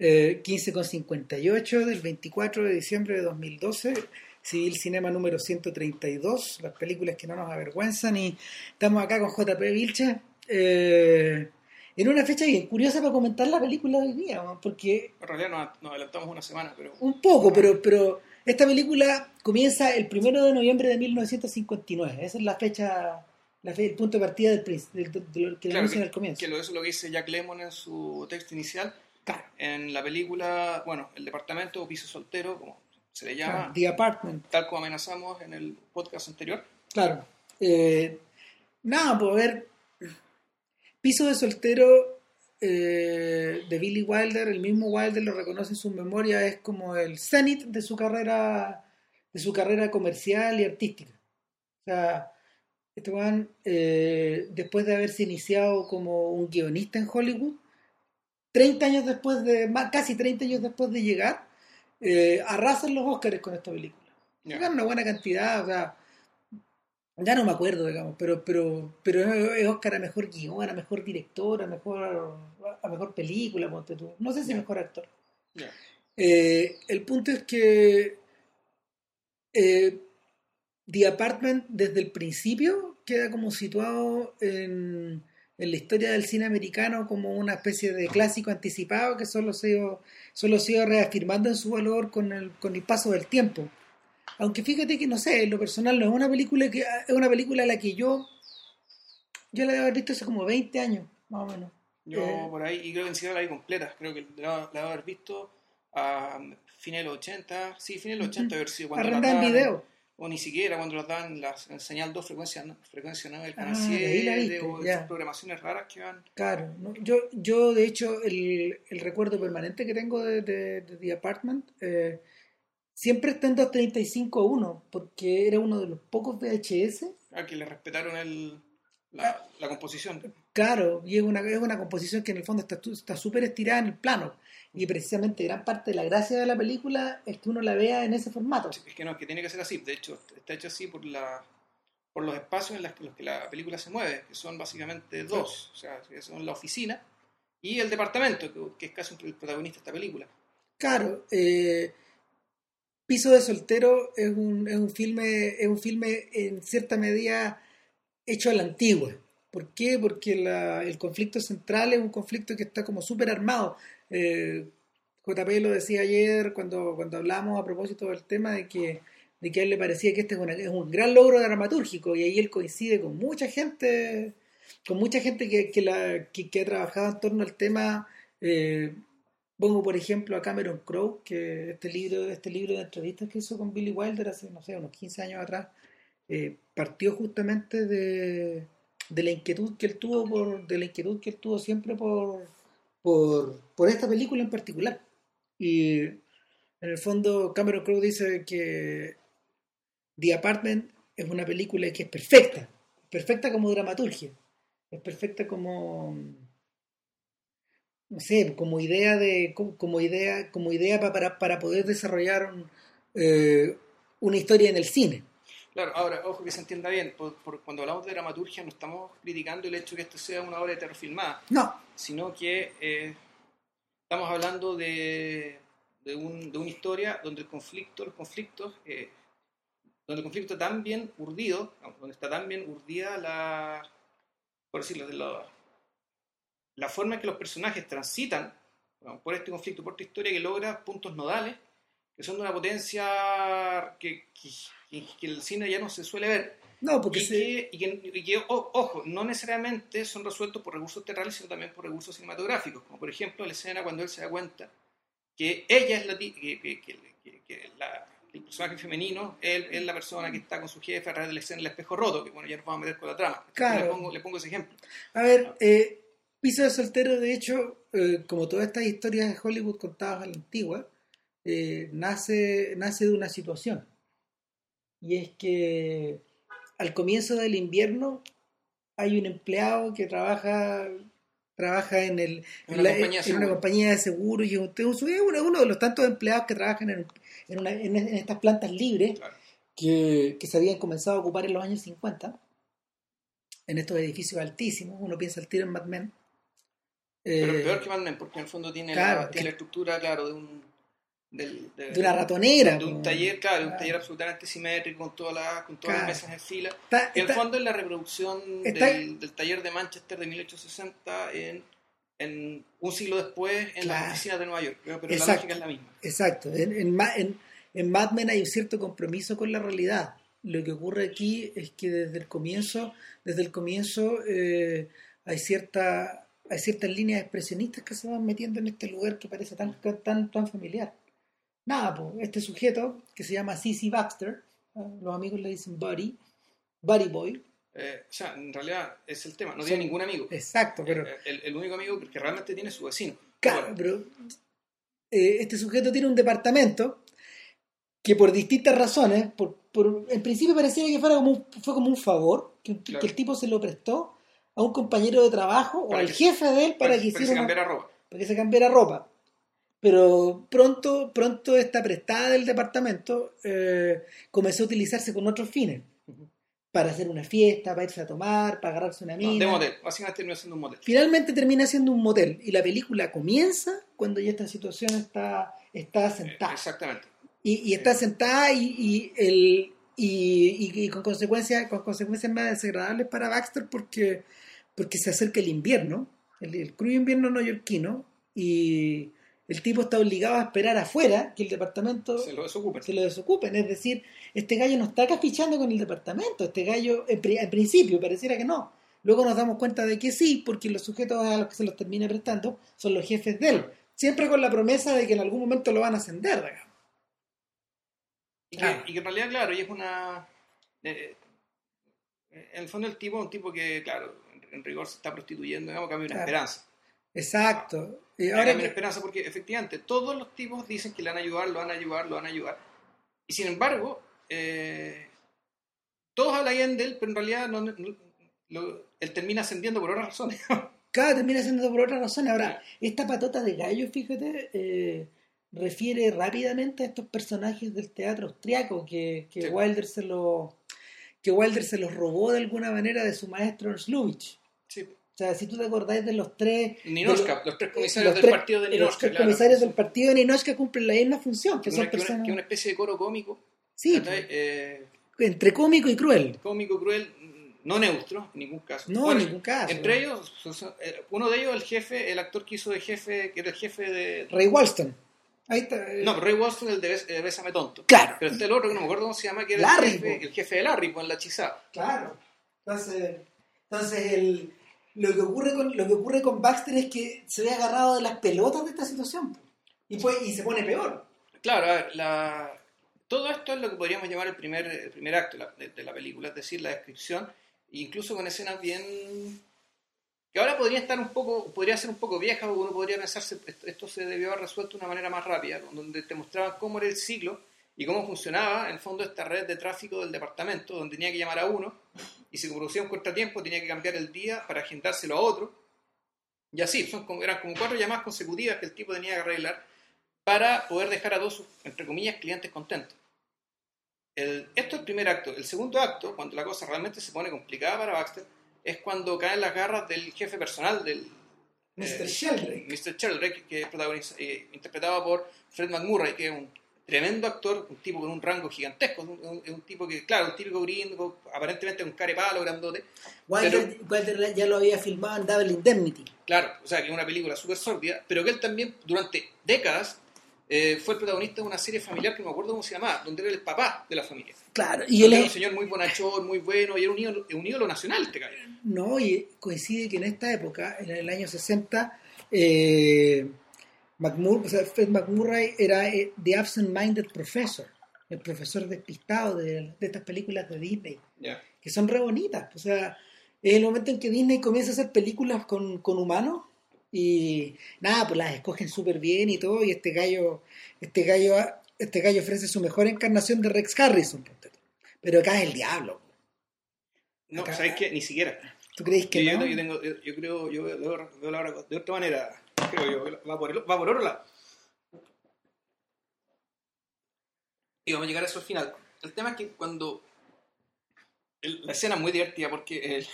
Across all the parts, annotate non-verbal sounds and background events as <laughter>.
eh, 15,58 del 24 de diciembre de 2012, Civil Cinema número 132, las películas que no nos avergüenzan, y estamos acá con JP Vilche. Eh, en una fecha bien curiosa para comentar la película de hoy día, ¿no? porque En realidad nos, nos adelantamos una semana, pero un poco, pero, pero esta película comienza el primero de noviembre de 1959. Esa es la fecha, la fe- el punto de partida del, del- de lo que claro, que, al comienzo. que lo, eso es lo que dice Jack Lemmon en su texto inicial. Claro, En la película, bueno, el departamento o piso soltero, como se le llama, claro, The Apartment. tal como amenazamos en el podcast anterior. Claro. Eh, nada, pues a ver. Piso de soltero eh, de Billy Wilder, el mismo Wilder lo reconoce en su memoria, es como el cenit de su carrera, de su carrera comercial y artística. O sea, este weón, eh, después de haberse iniciado como un guionista en Hollywood, 30 años después de, casi 30 años después de llegar, eh, arrasan los Oscars con esta película. Llegaron una buena cantidad, o sea, ya no me acuerdo, digamos, pero pero pero es Oscar a mejor guion, a mejor director, a mejor, a mejor película, ponte tú. No sé si Ya. mejor actor. Eh, el punto es que eh, The Apartment desde el principio queda como situado en, en la historia del cine americano como una especie de clásico anticipado que solo se ha ido, solo se reafirmando en su valor con el, con el paso del tiempo. Aunque fíjate que no sé, en lo personal no es una película que es una película a la que yo yo la debo haber visto hace como 20 años, más o menos. Yo Eh. por ahí, y creo que siquiera la vi completa, creo que la, la debo haber visto a fines de los 80, sí, fines de los 80 haber sido cuando Arrendada en video. O ni siquiera cuando las dan las, en señal 2 frecuencia, frecuencia 9 del canal Ah, de ahí la 7 viste, o esas programaciones raras que van. Claro, ¿no? yo, yo de hecho el, el recuerdo permanente que tengo de, de- de The Apartment eh, siempre está en 235.1 porque era uno de los pocos VHS, a que le respetaron el, la, la composición. claro, y es una, es una composición que en el fondo está tu- está súper estirada en el plano y precisamente gran parte de la gracia de la película es que uno la vea en ese formato. Es que no, es que tiene que ser así. De hecho, está hecho así por la por los espacios en los que, los que la película se mueve, que son básicamente dos. O sea, que son la oficina y el departamento, que, que es casi el protagonista de esta película. Claro, eh, Piso de soltero es un, es un filme, es un filme en cierta medida hecho a la antigua. ¿Por qué? Porque la- el conflicto central es un conflicto que está como súper armado. Eh, JP lo decía ayer cuando, cuando hablamos a propósito del tema de que, de que a él le parecía que este es, una- es un gran logro dramatúrgico y ahí él coincide con mucha gente, con mucha gente que, que ha trabajado en torno al tema. eh, Pongo, por ejemplo, a Cameron Crowe, que este libro, este libro de entrevistas que hizo con Billy Wilder hace, no sé, unos 15 años atrás, eh, partió justamente de, de la inquietud que él tuvo por, de la inquietud que él tuvo siempre por, por, por esta película en particular. Y en el fondo Cameron Crowe dice que The Apartment es una película que es perfecta, perfecta como dramaturgia, es perfecta como no sé, como idea de como, idea como idea pa- para, para poder desarrollar un, eh, una historia en el cine. Claro, ahora, ojo que se entienda bien, por- por- cuando hablamos de dramaturgia no estamos criticando el hecho de que esto sea una obra de teatro filmada, No, sino que eh, estamos hablando de, de, un- de una historia donde el conflicto, los conflictos, eh, donde el conflicto está tan bien urdido, donde está tan bien urdida la, por decirlo, de la, la forma en que los personajes transitan bueno, por este conflicto, por esta historia que logra puntos nodales, que son de una potencia que, que- que el cine ya no se suele ver, no, porque y se- que, y que- y que, o- ojo, no necesariamente son resueltos por recursos teatrales, sino también por recursos cinematográficos, como por ejemplo la escena cuando él se da cuenta que ella es la que, la- el personaje femenino él, es la persona que está con su jefe a través de la escena del espejo roto, que bueno, ya nos vamos a meter con la trama. Claro. Le, pongo, le pongo ese ejemplo. A ver, eh, Piso de soltero, de hecho, eh, como todas estas historias de Hollywood contadas a la antigua, eh, nace, nace de una situación. Y es que al comienzo del invierno hay un empleado que trabaja trabaja en, el, En la- compañía en una seguro. compañía de seguros y es un- es uno, uno de los tantos empleados que trabajan en, en una- estas plantas libres Claro. que, que se habían comenzado a ocupar en los años 50 en estos edificios altísimos, uno piensa al tiro en Mad Men. Pero Eh, peor que Mad Men, porque en el fondo tiene, claro, la, tiene la estructura, claro, de un. Del- de, de una ratonera. de un taller, claro, de un Claro. taller absolutamente simétrico, con todas las, con todas Claro. las mesas en fila. Está- el está- fondo es la reproducción está- del, del taller de Manchester de 1860 en, en un siglo después en Claro. las oficinas de Nueva York. Pero, la lógica es la misma. Exacto. En, en, en- en Mad Men hay un cierto compromiso con la realidad. Lo que ocurre aquí es que desde el comienzo, desde el comienzo eh, hay cierta hay ciertas líneas expresionistas que se van metiendo en este lugar que parece tan tan tan familiar. Nada, pues, este sujeto que se llama C.C. Baxter, los amigos le dicen Buddy, Buddy Boy, Eh, o sea, en realidad es el tema. No Sí. tiene ningún amigo. exacto, pero Eh, el, el único amigo que realmente tiene es su vecino. Claro, pero eh, este sujeto tiene un departamento que por distintas razones, por, por- en principio parecía que fuera como un, fue como un favor, que, el tipo se lo prestó a un compañero de trabajo o al que- jefe de él para, para, que para que hiciera se cambiara ropa. para que se cambiara ropa. Pero pronto, pronto esta prestada del departamento eh, comenzó a utilizarse con otros fines. Para hacer una fiesta, para irse a tomar, para agarrarse una No, mina. de motel. Básicamente terminó siendo un motel. Finalmente termina siendo un motel y la película comienza cuando ya esta situación está, está Eh, sentada. Exactamente. Y, y está sentada y, y el, y, y- y con, consecuencias, con consecuencias más desagradables para Baxter porque, porque se acerca el invierno, el, el crudo invierno neoyorquino, y el tipo está obligado a esperar afuera que el departamento Se lo desocupen. se lo desocupen. Es decir, este gallo no está cafichando con el departamento. Este gallo, en, pri- en principio, pareciera que no. Luego nos damos cuenta de que sí, porque los sujetos a los que se los termina prestando son los jefes de él. Siempre con la promesa de que en algún momento lo van a ascender, digamos. Y que, Claro. y que en realidad, claro, y es una. eh, en el fondo, el tipo es un tipo que, claro, en, rigor se está prostituyendo, digamos que había una Claro. esperanza. Exacto. Y Ahora que- esperanza porque efectivamente todos los tipos dicen que le van a ayudar, lo van a ayudar, lo van a ayudar. Y sin embargo, eh, todos hablan de él, pero en realidad no, no- lo- él termina ascendiendo por otras razones. <laughs> cada termina siendo por otra razón. Ahora, esta patota de gallo, fíjate, eh, refiere rápidamente a estos personajes del teatro austriaco que, que Sí. Wilder se lo que Wilder se los robó de alguna manera de su maestro Ernst Lubitsch. sí. O sea, si tú te acordáis de los tres Ninochka, de los tres comisarios los del tres- partido de los Ninochka, tres claro. comisarios del partido de Ninochka cumplen la misma función, que Que son una, personas que una especie de coro cómico, sí, ¿cachai? Eh, entre cómico y cruel. cómico, cruel, no neutro, en ningún caso. No, Bueno, en ningún caso. Entre ellos, eh, uno de ellos, el jefe, el actor que hizo de jefe, que era el jefe de... Ray Walston. Ahí está. eh, No, pero Ray Walston, el de eh, Bésame Tonto. claro. Pero está el otro, que no me acuerdo cómo se llama, que era Larry, el, jefe, el jefe de Larry, pues en la hechizada. Claro. Entonces, entonces el, lo, que ocurre con, lo que ocurre con Baxter es que se ve agarrado de las pelotas de esta situación. Y, pues, y se pone peor. Claro, a ver, la... todo esto es lo que podríamos llamar el primer, el primer acto de de- la película, es decir, la descripción, incluso con escenas bien... que ahora podría estar un poco, podría ser un poco vieja, porque uno podría pensarse, esto, esto se debió haber resuelto de una manera más rápida, donde te mostraban cómo era el ciclo y cómo funcionaba, en el fondo, esta red de tráfico del departamento, donde tenía que llamar a uno, y si producía un contratiempo tenía que cambiar el día para agendárselo a otro, y así, son como, eran como cuatro llamadas consecutivas que el tipo tenía que arreglar para poder dejar a todos sus, entre comillas, clientes contentos. El, esto es el primer acto. El segundo acto, cuando la cosa realmente se pone complicada para Baxter, es cuando caen las garras del jefe personal del Mr. eh, Sheldrake. Mr. Sheldrake, que es eh, interpretado por Fred McMurray, que es un tremendo actor, un tipo con un rango gigantesco, un, un- un tipo que, claro, un típico gringo, aparentemente un carepalo grandote, Wilder, Wilder ya lo había filmado en Double Indemnity. Claro, o sea, que es una película súper sórdida, pero que él también durante décadas eh, fue el protagonista de una serie familiar que no me acuerdo cómo se llamaba, donde era el papá de la familia. Claro, y él era un señor muy bonachón, muy bueno, y era un ídolo, un ídolo nacional este gallo. no, y coincide que en esta época, en el año 60, eh, McMur- o sea, Fred McMurray era eh, The Absent Minded Professor, el profesor despistado de, de estas películas de Disney. Que son re bonitas. O sea, es el momento en que Disney comienza a hacer películas con, con humanos y nada, pues las escogen súper bien y todo. Y este gallo, este gallo, este gallo ofrece su mejor encarnación de Rex Harrison. Pero acá es el diablo. No, Acá- ¿sabes qué? Ni siquiera. ¿Tú crees que yo, no? yo tengo, yo, yo creo, yo veo, veo la hora de otra manera. Creo yo, va por, el- va por otro lado. Y vamos a llegar a eso al final. El tema es que cuando. el- la escena es muy divertida porque el-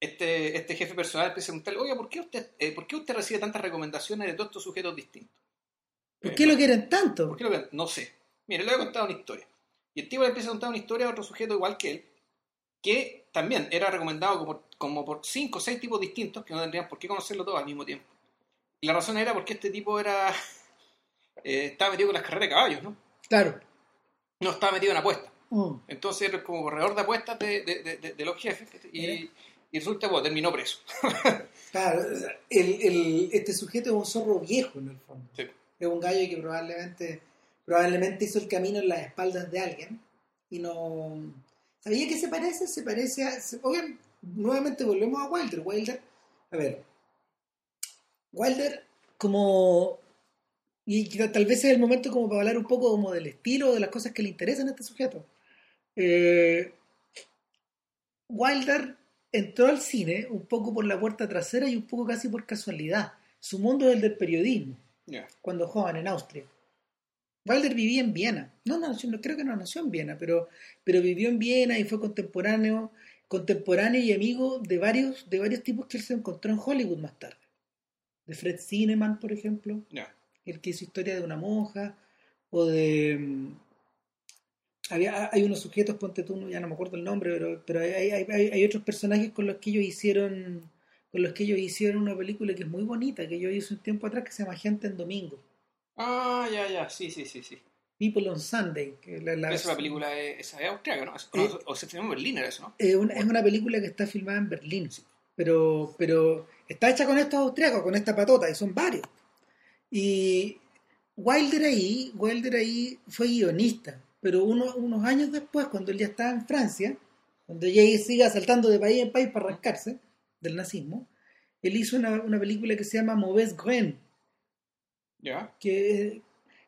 este, este jefe personal empieza a preguntarle, oiga, ¿por qué usted, eh, ¿por qué usted recibe tantas recomendaciones de todos estos sujetos distintos? ¿Por qué lo quieren tanto? ¿Por qué lo quieren? No sé. Mire, le voy a contar una historia. Y el tipo le empieza a contar una historia a otro sujeto igual que él, que también era recomendado como, como por cinco o seis tipos distintos, que no tendrían por qué conocerlo todos al mismo tiempo. Y la razón era porque este tipo era eh, estaba metido con las carreras de caballos, ¿no? Claro. No estaba metido en apuestas. Mm. Entonces era como corredor de apuestas de, de- de- de- de los jefes y, resulta que terminó preso. <laughs> Claro, el, el- este sujeto es un zorro viejo en el fondo. Sí. Es un gallo que probablemente, probablemente hizo el camino en las espaldas de alguien y no... ¿Sabía que se parece? Se parece a... se- Oigan, nuevamente volvemos a Wilder. Wilder, a ver, Wilder como... Y tal vez es el momento como para hablar un poco como del estilo, de las cosas que le interesan a este sujeto. Eh, Wilder entró al cine un poco por la puerta trasera y un poco casi por casualidad. Su mundo es el del periodismo, cuando joven en Austria. Wilder vivía en Viena. No, no, yo no creo que no nació en Viena, pero, pero vivió en Viena y fue contemporáneo, contemporáneo y amigo de varios, de varios tipos que él se encontró en Hollywood más tarde. De Fred Zinnemann, por ejemplo, Ya. el que hizo historia de una monja, o de... mm, Había, hay unos sujetos, ponte tú, ya no me acuerdo el nombre, pero, pero hay, hay, hay- hay otros personajes con los que ellos hicieron con los que ellos hicieron una película que es muy bonita, que yo hice un tiempo atrás, que se llama Gente en Domingo, Ah, ya, ya, sí, sí, sí, sí. People on Sunday. Que la- la- Esa es la película, eh, esa es austriaca, ¿no? Eh, o, se filmó en Berlín, era eso, ¿no? Eh, una- es una película que está filmada en Berlín, pero, pero está hecha con estos austriacos, con esta patota, y son varios. Y Wilder ahí, Wilder ahí fue guionista, pero uno- unos años después, cuando él ya estaba en Francia, cuando ya siga saltando de país en país para arrancarse del nazismo, él hizo una, una película que se llama Mauvais Grain, Ya. que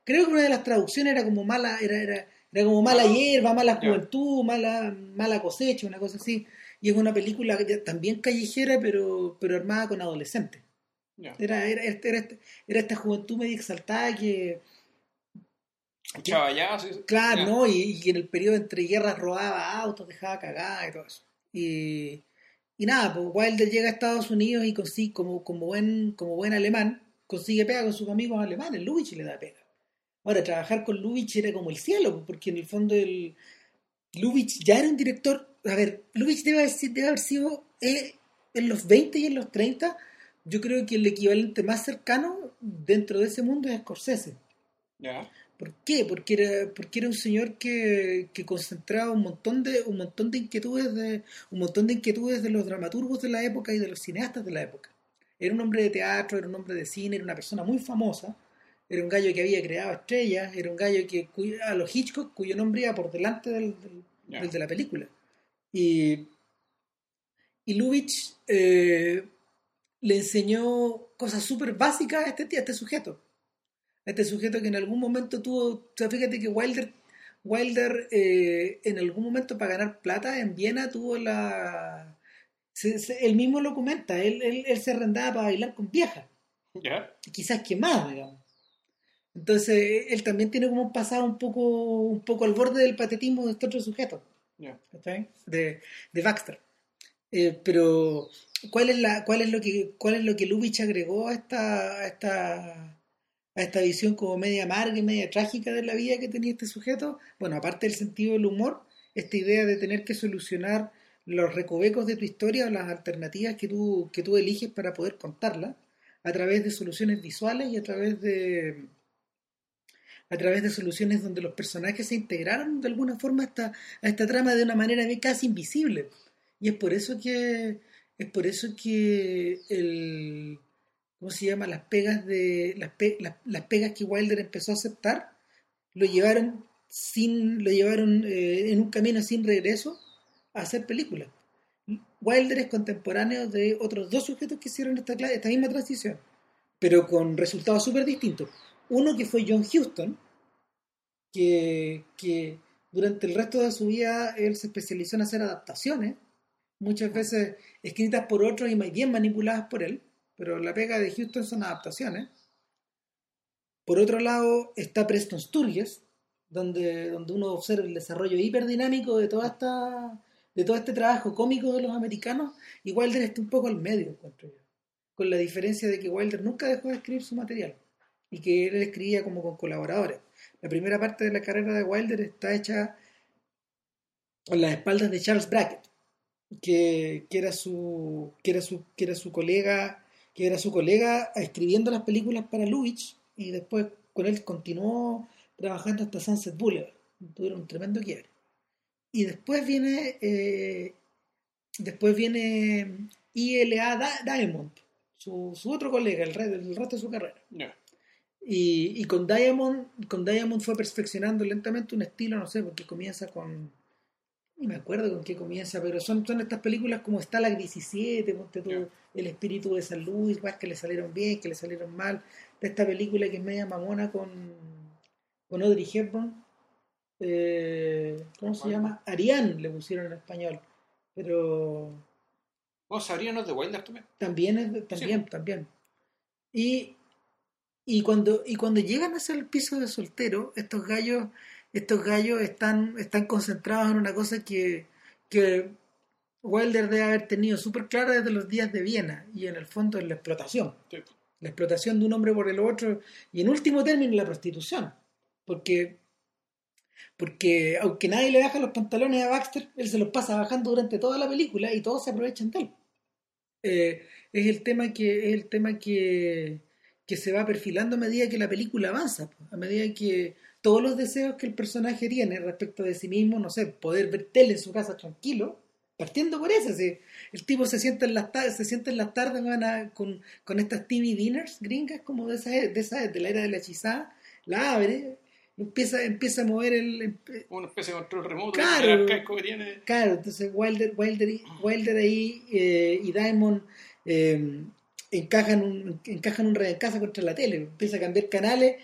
creo que una de las traducciones era como mala, era, era, era como mala hierba, mala juventud, mala, mala cosecha, una cosa así. Y es una película que- también callejera, pero, pero armada con adolescentes. Era, era, era, era esta- juventud medio exaltada que, Chava ya, sí, claro. ¿no? Y, y en el periodo entre guerras robaba autos, dejaba cagada y todo eso. Y, y nada, pues Wilder llega a Estados Unidos y consigue, como, como, buen, como buen alemán, consigue pega con sus amigos alemanes. Lubitsch le da pega. Ahora, trabajar con Lubitsch era como el cielo, porque en el fondo el Lubitsch ya era un director. A ver, Lubitsch debe haber, si- debe haber sido eh, en los 20 y en los 30. Yo creo que el equivalente más cercano dentro de ese mundo es Scorsese. ¿Por qué? Porque era, porque era un señor que, que concentraba un montón de, un montón de inquietudes de, un montón de inquietudes de los dramaturgos de la época y de los cineastas de la época. Era un hombre de teatro, era un hombre de cine, era una persona muy famosa, era un gallo que había creado estrellas, era un gallo que cuyo- a los Hitchcock cuyo nombre iba por delante del, del- Ya. del de la película. Y, y Lubitsch eh, le enseñó cosas súper básicas a este, a este sujeto a este sujeto que en algún momento tuvo, o sea, fíjate que Wilder, Wilder eh, en algún momento para ganar plata en Viena tuvo la... se- se- él mismo lo comenta, él, él, él se arrendaba para bailar con viejas, Ya. quizás que más, digamos. Entonces, él también tiene como un pasado un poco, un poco al borde del patetismo de este otro sujeto. De, de Baxter. Eh, pero, ¿cuál es, la, cuál, es lo que, ¿cuál es lo que Lubitsch agregó a esta, a, esta, a esta visión como media amarga y media trágica de la vida que tenía este sujeto? Bueno, aparte del sentido del humor, esta idea de tener que solucionar los recovecos de tu historia o las alternativas que tú, que tú eliges para poder contarla a través de soluciones visuales y a través de a través de soluciones donde los personajes se integraron de alguna forma a esta, a esta trama de una manera casi invisible. Y es por eso que es por eso que el ¿cómo se llama? las pegas de las, las, pegas que Wilder empezó a aceptar lo llevaron sin lo llevaron eh, en un camino sin regreso a hacer películas. Wilder es contemporáneo de otros dos sujetos que hicieron esta, esta misma transición, pero con resultados súper distintos. Uno que fue John Huston, que, que durante el resto de su vida él se especializó en hacer adaptaciones, muchas veces escritas por otros y bien manipuladas por él, pero la pega de Houston son adaptaciones. Por otro lado está Preston Sturges, donde, donde uno observa el desarrollo hiperdinámico de toda esta de todo este trabajo cómico de los americanos, y Wilder está un poco al medio, encuentro yo. Con la diferencia de que Wilder nunca dejó de escribir su material y que él escribía como con colaboradores. La primera parte de la carrera de Wilder está hecha a las espaldas de Charles Brackett, que, que, era su, que, era su, que era su colega, que era su colega escribiendo las películas para Lubitsch y después con él continuó trabajando hasta Sunset Boulevard. Tuvieron un tremendo quiebre. Y después viene eh, después viene ILA Diamond, su, su otro colega, el, el, resto de su carrera. Y, y, con Diamond, con Diamond fue perfeccionando lentamente un estilo, no sé, porque comienza con ni me acuerdo con qué comienza, pero son, son estas películas como Stalag 17, El espíritu de San Luis, que le salieron bien, que le salieron mal, de esta película que es media mamona con, con Audrey Hepburn, eh, ¿cómo se llama? Ariane le pusieron en español, pero... ¿Cómo sabría no es de Wilder también? También, también, también. Y, y, cuando, y cuando llegan a ser el piso de soltero, estos gallos estos gallos están, están concentrados en una cosa que, que Wilder debe haber tenido súper clara desde los días de Viena y en el fondo es la explotación. La explotación de un hombre por el otro y en último término la prostitución. Porque, porque aunque nadie le baja los pantalones a Baxter, él se los pasa bajando durante toda la película y todos se aprovechan de él. Eh, es el tema que es el tema que, que se va perfilando a medida que la película avanza, a medida que todos los deseos que el personaje tiene respecto de sí mismo, no sé, poder ver tele en su casa tranquilo, partiendo por eso, el tipo se sienta en las tardes, se sienta en las tardes con, con estas TV dinners gringas como de esa, de esa de la era de la hechizada, la abre, empieza, empieza a mover el... Una especie de control remoto claro, que tiene. Claro, entonces Wilder, Wilder, Wilder ahí eh, y Diamond eh, encajan un, encajan un red en casa contra la tele, empieza a cambiar canales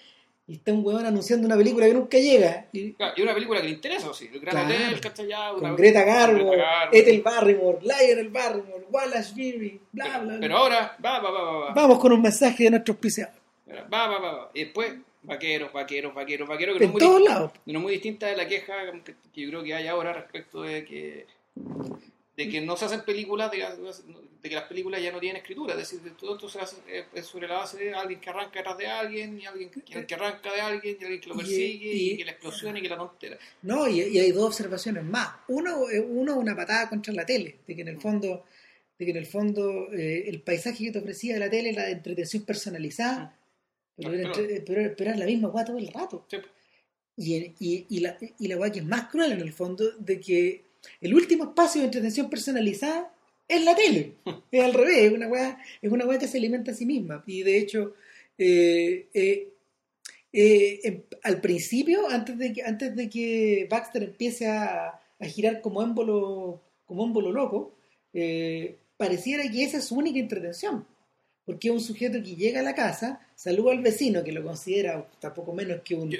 y está un weón anunciando una película que nunca llega. Y, una película que le interesa, sí. El Gran Hotel, Castellado. Con Greta Garbo, Ethel Barrymore, Lionel Barrymore, Wallace Beery, bla, bla, bla. Pero ahora, va, va, va, va. Vamos con un mensaje de nuestros auspiciadores. Va, va, va, va. Y después, vaqueros, vaqueros, vaqueros, vaqueros. Que en todos lados. No muy distinta de la queja que, yo creo que hay ahora respecto de que de que no se hacen películas, de, de, que las películas ya no tienen escritura, es decir, todo esto se hace es sobre la base de alguien que arranca detrás de alguien, y alguien que, que arranca de alguien, y alguien que lo persigue, y, que la explosión y que la tontera. No, y, hay dos observaciones más. Uno, uno, una patada contra la tele, de que en el fondo, de que en el fondo eh, el paisaje que te ofrecía de la tele era de entretención personalizada, pero, era, pero, era la misma guata todo el rato. Y, y, y, la, y la guay que es más cruel en el fondo, de que el último espacio de entretención personalizada es la tele. Es al revés, es una weá, es una que se alimenta a sí misma. Y de hecho, eh, eh, eh, em, al principio, antes de que, antes de que Baxter empiece a, girar como émbolo, como émbolo loco, pareciera que esa es su única entretención porque es un sujeto que llega a la casa, saluda al vecino, que lo considera tampoco menos que un,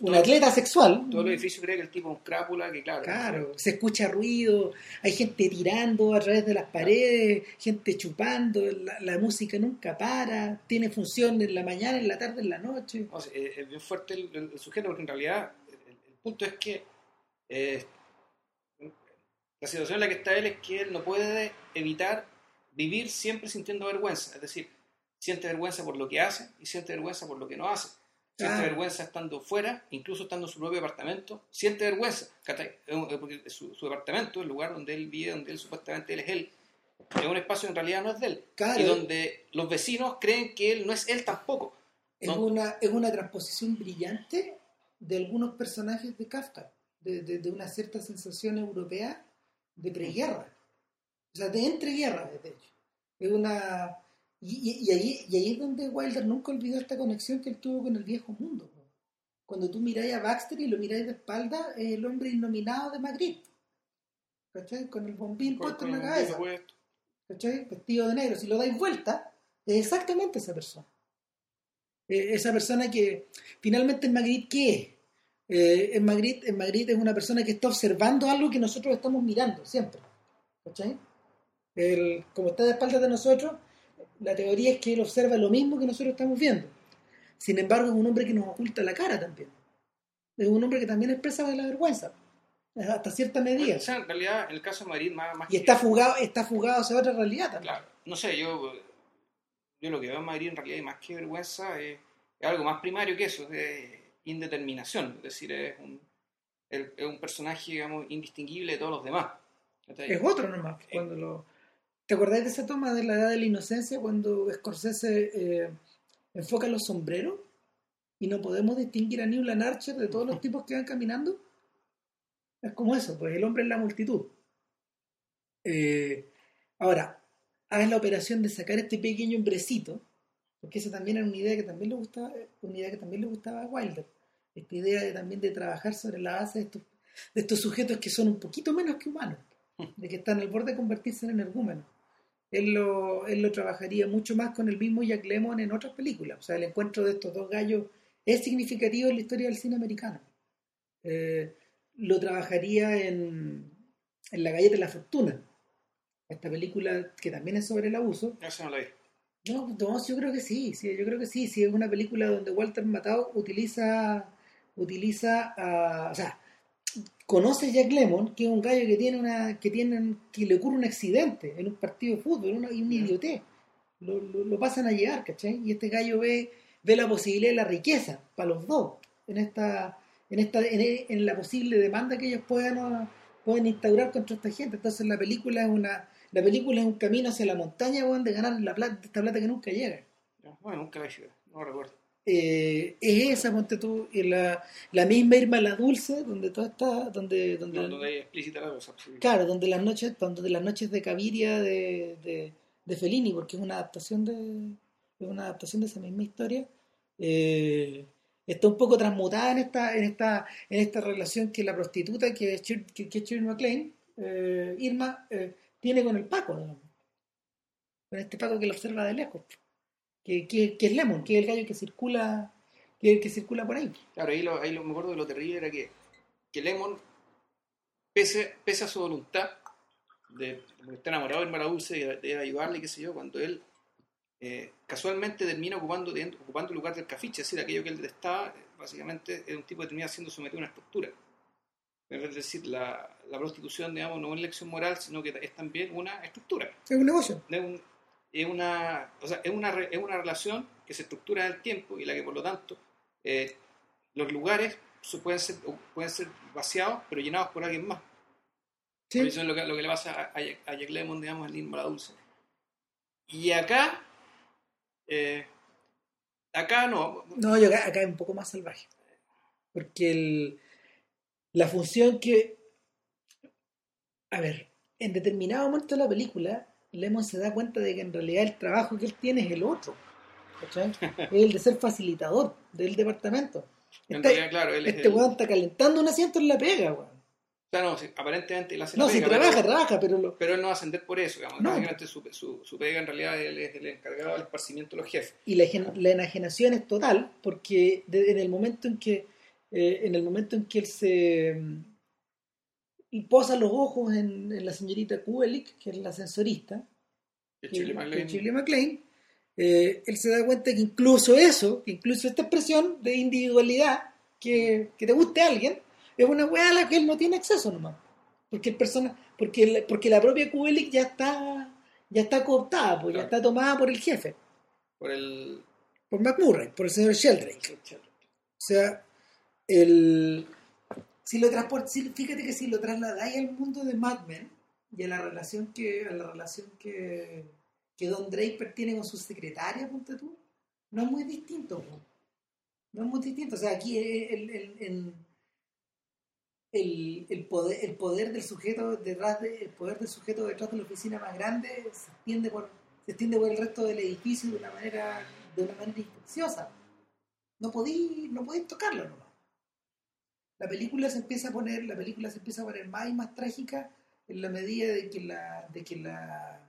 un atleta sexual. Todo el edificio cree que el tipo es un crápula, que claro. Claro, se escucha ruido, hay gente tirando a través de las paredes, gente chupando, la, música nunca para, tiene función en la mañana, en la tarde, en la noche. es bien fuerte el, sujeto, porque en realidad el, punto es que eh, la situación en la que está él es que él no puede evitar vivir siempre sintiendo vergüenza, es decir, siente vergüenza por lo que hace y siente vergüenza por lo que no hace. Siente vergüenza estando fuera, incluso estando en su propio departamento, siente vergüenza, porque su, su, departamento, el lugar donde él vive, donde él supuestamente él es él, es un espacio en realidad no es de él, y donde los vecinos creen que él no es él tampoco. Es, una, es una transposición brillante de algunos personajes de Kafka, de, de una cierta sensación europea de preguerra o sea, de entreguerra, de hecho. Es una... Y, y, ahí, y ahí es donde Wilder nunca olvidó esta conexión que él tuvo con el viejo mundo. Cuando tú miráis a Baxter y lo miráis de espalda, es el hombre innominado de Madrid. ¿Cachai? Con el bombín puesto en la cabeza. ¿Cachai? Vestido de negro. Si lo dais vuelta, es exactamente esa persona. esa persona que finalmente en Madrid, ¿qué es? Eh, en, Madrid, en Madrid es una persona que está observando algo que nosotros estamos mirando siempre. ¿Cachai? como está de espaldas de nosotros, la teoría es que él observa lo mismo que nosotros estamos viendo. Sin embargo, es un hombre que nos oculta la cara también. Es un hombre que también expresa la vergüenza. hasta cierta medida. O sea, en realidad, en el caso de Madrid, más, más y está fugado, está fugado hacia otra realidad también. Claro, no sé, yo, yo lo que veo en Madrid en realidad, y más que vergüenza, es, es algo más primario que eso, es indeterminación, es decir, es un, es un personaje, digamos, indistinguible de todos los demás. Es otro nomás. Cuando lo... ¿Te acordás de esa toma de la edad de la inocencia cuando Scorsese eh, enfoca los sombreros y no podemos distinguir a Newland Archer de todos los tipos que van caminando? Es como eso, pues el hombre es la multitud. Eh, ahora, haz la operación de sacar este pequeño hombrecito, porque esa también era una idea que también le gustaba, una idea que también le gustaba a Wilder. Esta idea de, también de trabajar sobre la base de estos, de estos sujetos que son un poquito menos que humanos, de que están al borde de convertirse en energúmenos. Él lo, él lo trabajaría mucho más con el mismo Jack Lemmon en otras películas. O sea, el encuentro de estos dos gallos es significativo en la historia del cine americano. Eh, lo trabajaría en, en La Galleta de la Fortuna, esta película que también es sobre el abuso. Eso no la vi. No, no, yo creo que sí, sí, yo creo que sí, sí, es una película donde Walter Matthau utiliza, utiliza, o sea, conoce a Jack Lemmon, que es un gallo que tiene una, que tiene, que le ocurre un accidente en un partido de fútbol, una, y un idiotez, lo, lo, lo, pasan a llegar, ¿cachai? Y este gallo ve, ve la posibilidad de la riqueza para los dos, en esta, en esta, en, en la posible demanda que ellos puedan, pueden instaurar contra esta gente. Entonces la película es una la película es un camino hacia la montaña, weón, de ganar la plata, esta plata que nunca llega. Bueno, nunca la he no recuerdo. Eh, es esa, ponte tú, la, la misma Irma la Dulce, donde todo está, donde, donde, no, donde hay explícita la cosa. Claro, donde las noches, donde las noches de Caviria de, de, de, Fellini, porque es una adaptación de, es una adaptación de esa misma historia. Eh, está un poco transmutada en esta, en esta, en esta relación que la prostituta, que es, que, que es Shirley MacLaine, eh, Irma, eh, tiene con el Paco, ¿no? con este Paco que lo observa de lejos, que, que, que, es Lemon, que es el gallo que circula, que, que circula por ahí. Claro, ahí, lo, ahí lo, me acuerdo de lo terrible era que, que Lemon, pese, pese a su voluntad de, de estar enamorado de Mara Dulce y de, de, ayudarle, qué sé yo, cuando él eh, casualmente termina ocupando, de, ocupando el lugar del cafiche, es decir, aquello que él detestaba, básicamente era un tipo que termina siendo sometido a una estructura. Es decir, la, la, prostitución, digamos, no es una lección moral, sino que es también una estructura. Es un negocio. Es, un, es una, o sea, es, una, es una relación que se estructura en el tiempo y la que, por lo tanto, eh, los lugares pueden ser, pueden ser vaciados, pero llenados por alguien más. Sí. Por eso es lo que, lo que le pasa a, a Jack Lemmon, digamos, en Lin Dulce. Y acá, eh, acá no. No, yo acá, acá es un poco más salvaje. Porque el la función que, a ver, en determinado momento de la película, Lemon se da cuenta de que en realidad el trabajo que él tiene es el otro, ¿cachai? es el de ser facilitador del departamento. En Este, realidad, claro, él es este el- weón está calentando un asiento en la pega, weón. O sea, no, sí, aparentemente él hace No, la si trabaja, pero, trabaja, pero lo, pero él no va a ascender por eso, digamos. No. Su, su, su pega en realidad él es el encargado del esparcimiento de los jefes. y la, enajenación es total porque de- en el momento en que eh, en el momento en que él se mm, y posa los ojos en, en la señorita Kubelik que es la ascensorista Shirley MacLaine- MacLaine, eh, él se da cuenta que incluso eso que incluso esta expresión de individualidad que, que te guste a alguien es una weá a la que él no tiene acceso nomás porque el persona porque, el- porque la propia Kubelik ya está ya está cooptada pues ya Claro. está tomada por el jefe por el. por McMurray, por el señor Sheldrake. O sea, el, si lo si- fíjate que si lo trasladáis al mundo de Mad Men y a la relación que, a la relación que, que Don Draper tiene con su secretaria, ponte tú, no es muy distinto. No es muy distinto. O sea, aquí el, el, el, el, el poder, el poder del sujeto detrás de, poder del sujeto detrás de la oficina más grande se extiende por, se extiende por el resto del edificio de una manera, de una manera infecciosa. No podí, no podí tocarlo nomás. La película se empieza a poner, la película se empieza a poner más y más trágica en la medida de que la, de que la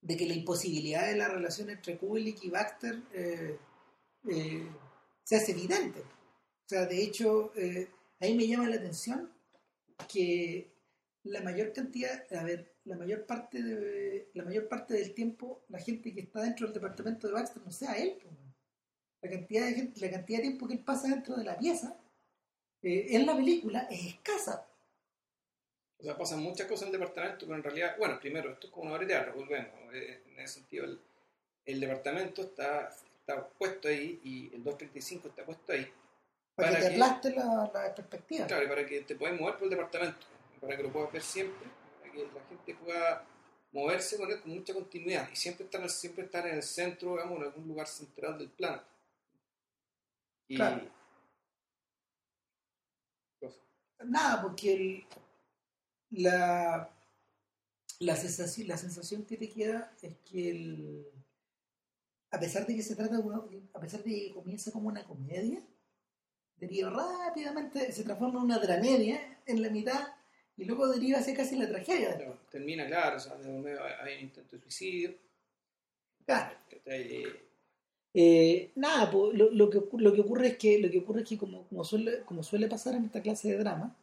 de que la imposibilidad de la relación entre Kubelik y Baxter eh, eh, se hace evidente. O sea, de hecho, eh, ahí me llama la atención que la mayor cantidad, a ver, la mayor parte de, la mayor parte del tiempo, la gente que está dentro del departamento de Baxter no sea él. La cantidad de gente, la cantidad de tiempo que él pasa dentro de la pieza eh, en la película es escasa. O sea, pasan muchas cosas en el departamento, pero en realidad, bueno, primero, esto es como una obra de teatro, volvemos. eh, En ese sentido, el, el departamento está, está puesto ahí y el 235 está puesto ahí. Para, Para que te aplaste la, la perspectiva. Claro, y para que te puedas mover por el departamento, para que lo puedas ver siempre, para que la gente pueda moverse con él con mucha continuidad y siempre estar, siempre estar en el centro, digamos, en algún lugar central del plano. Y, Claro. Cosa. Nada, porque el- la, la, sensación, la sensación que te queda es que el, a pesar de que se trata de una- a pesar de que comienza como una comedia, deriva rápidamente, se transforma en una dramedia en la mitad y luego deriva hacia casi la tragedia. Claro, termina claro, o sea, hay, un intento de suicidio. Claro. ¿cachai? Eh, nada, po, lo, que, ocurre es que, lo que, ocurre es que como, suele, como suele pasar en esta clase de drama,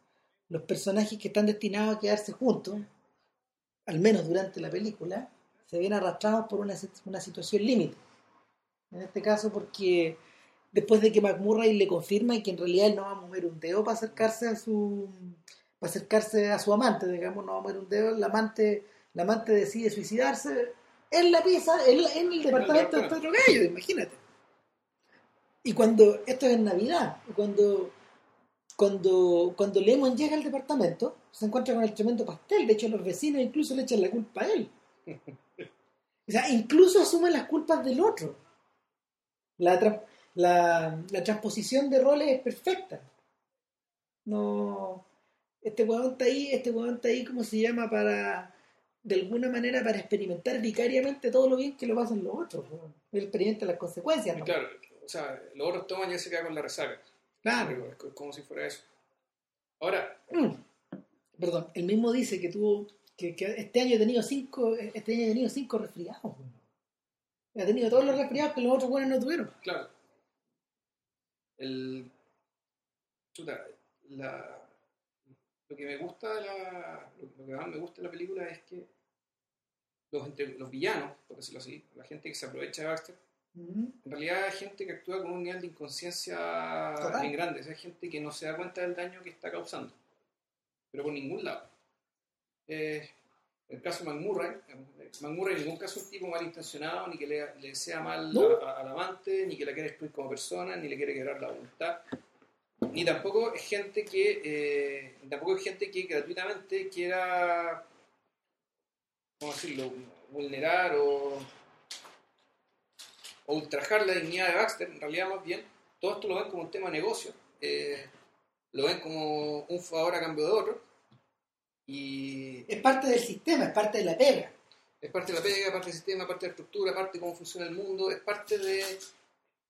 los personajes que están destinados a quedarse juntos, al menos durante la película, se ven arrastrados por una, una situación límite. En este caso porque después de que McMurray le confirma que en realidad él no va a mover un dedo para acercarse a su para acercarse a su amante, digamos, no va a mover un dedo, la amante, la amante decide suicidarse en la pieza, en, la- en el departamento de otro gallo, imagínate. Y cuando, esto es en Navidad, cuando, cuando, cuando Lemon llega al departamento, se encuentra con el tremendo pastel, de hecho los vecinos incluso le echan la culpa a él. O sea, incluso asume las culpas del otro. La, tra- la, la transposición de roles es perfecta. No. Este huevón está ahí, este huevón está ahí, ¿cómo se llama? Para. De alguna manera, para experimentar vicariamente todo lo bien que lo pasan los otros. Él experimenta las consecuencias, ¿no? Claro, o sea, los otros toman y él se queda con la resaca. Claro. Es co- como si fuera eso. Ahora, Mm. Perdón, él mismo dice que tuvo. Que, que este año ha tenido cinco. Este año ha tenido cinco resfriados. Ha tenido todos los resfriados que los otros buenos no tuvieron. claro, el, chuta, la, lo que me gusta de la, lo que más me gusta de la película es que los, entre- los villanos, por decirlo así, la gente que se aprovecha de Baxter, Mm. en realidad es gente que actúa con un nivel de inconsciencia Total. bien grande, es gente que no se da cuenta del daño que está causando, pero por ningún lado. Eh, el caso de McMurray, McMurray en ningún caso es un tipo malintencionado, ni que le, le sea mal No. a- a- al amante, ni que la quiera destruir como persona, ni le quiere quebrar la voluntad, ni tampoco es gente que eh, tampoco es gente que gratuitamente quiera ¿cómo decirlo? vulnerar o, o ultrajar la dignidad de Baxter, en realidad más bien, todo esto lo ven como un tema de negocio, eh, lo ven como un favor a cambio de otro, y Es parte del sistema, es parte de la pega. es parte de la pega, parte del sistema, parte de la estructura, parte de cómo funciona el mundo, es parte de...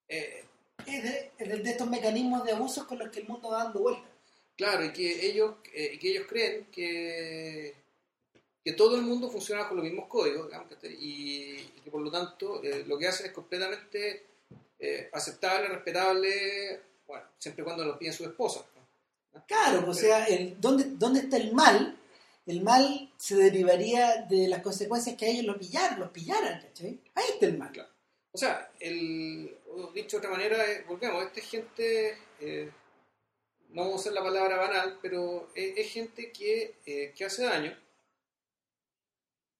eh, Es de, es de- de estos mecanismos de abusos con los que el mundo va dando vueltas. Claro, y que ellos, eh, y que ellos creen que, que todo el mundo funciona bajo los mismos códigos, y, y que por lo tanto eh, lo que hacen es completamente eh, aceptable, respetable, bueno, siempre y cuando lo piden sus esposas. ¿no? Claro, o sea, el, ¿dónde, ¿dónde está el mal? El mal se derivaría de las consecuencias que a ellos los pillaran, los pillaran, ¿cachai? Ahí está el mal. Claro. O sea, el, dicho de otra manera, eh, volvemos, esta es gente, eh, no vamos a usar la palabra banal, pero es, es gente que, eh, que hace daño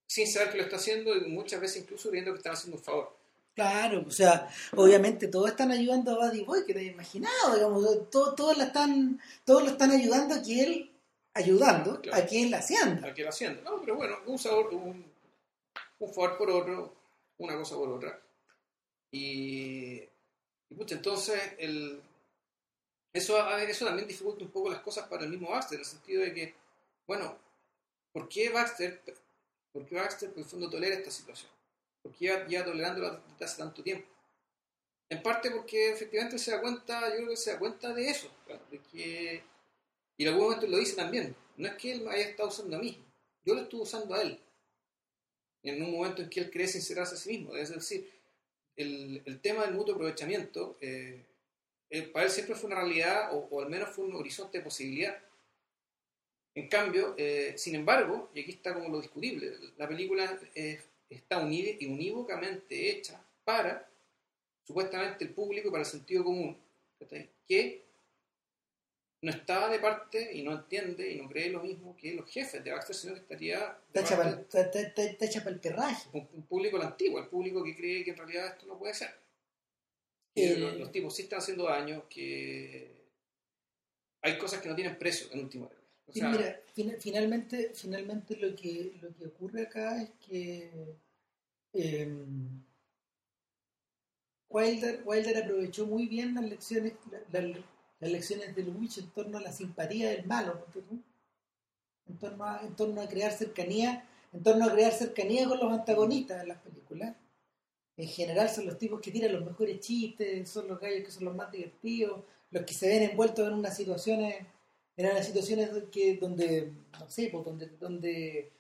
sin saber que lo está haciendo y muchas veces incluso creyendo que están haciendo un favor. Claro, o sea, obviamente todos están ayudando a Buddy Boy, que te has imaginado, digamos, todos, todos, la están, todos lo están ayudando a que él, ayudando Claro. a que él hacienda. al que lo haciendo. No, pero bueno, un sabor, un, un favor por otro, una cosa por otra. Y, y pucha, entonces el, eso, a ver, eso también dificulta un poco las cosas para el mismo Baxter, en el sentido de que, bueno, ¿por qué Baxter, por qué Baxter por el fondo tolera esta situación? ¿Por qué lleva, lleva tolerándola desde hace tanto tiempo? En parte porque efectivamente se da cuenta, yo creo que se da cuenta de eso, de que y en algún momento lo dice también. No es que él me haya estado usando a mí, yo lo estuve usando a él. En un momento en que él cree sincerarse a sí mismo. Es decir, el, tema del mutuo aprovechamiento, eh, eh, para él siempre fue una realidad, o al menos fue un horizonte de posibilidad. En cambio, eh, sin embargo, y aquí está como lo discutible, la película eh, está uni- unívocamente hecha para, supuestamente, el público y para el sentido común, que no está de parte y no entiende y no cree lo mismo que los jefes de Baxter, sino que estaría Está hecha para el perraje. un, un público antiguo, el público que cree que en realidad esto no puede ser. Que Eh, los, los tipos sí están haciendo daño, que hay cosas que no tienen precio en último término. O Sí, sea, mira, fin- finalmente, finalmente lo que lo que ocurre acá es que eh, Wilder, Wilder aprovechó muy bien las lecciones, la- la- las lecciones de Lubitsch en torno a la simpatía del malo, en torno a, en torno a crear cercanía, en torno a crear cercanía con los antagonistas de las películas. En general son los tipos que tiran los mejores chistes, son los gallos que son los más divertidos, los que se ven envueltos en unas situaciones, en unas situaciones donde, no sé, pues, donde, donde,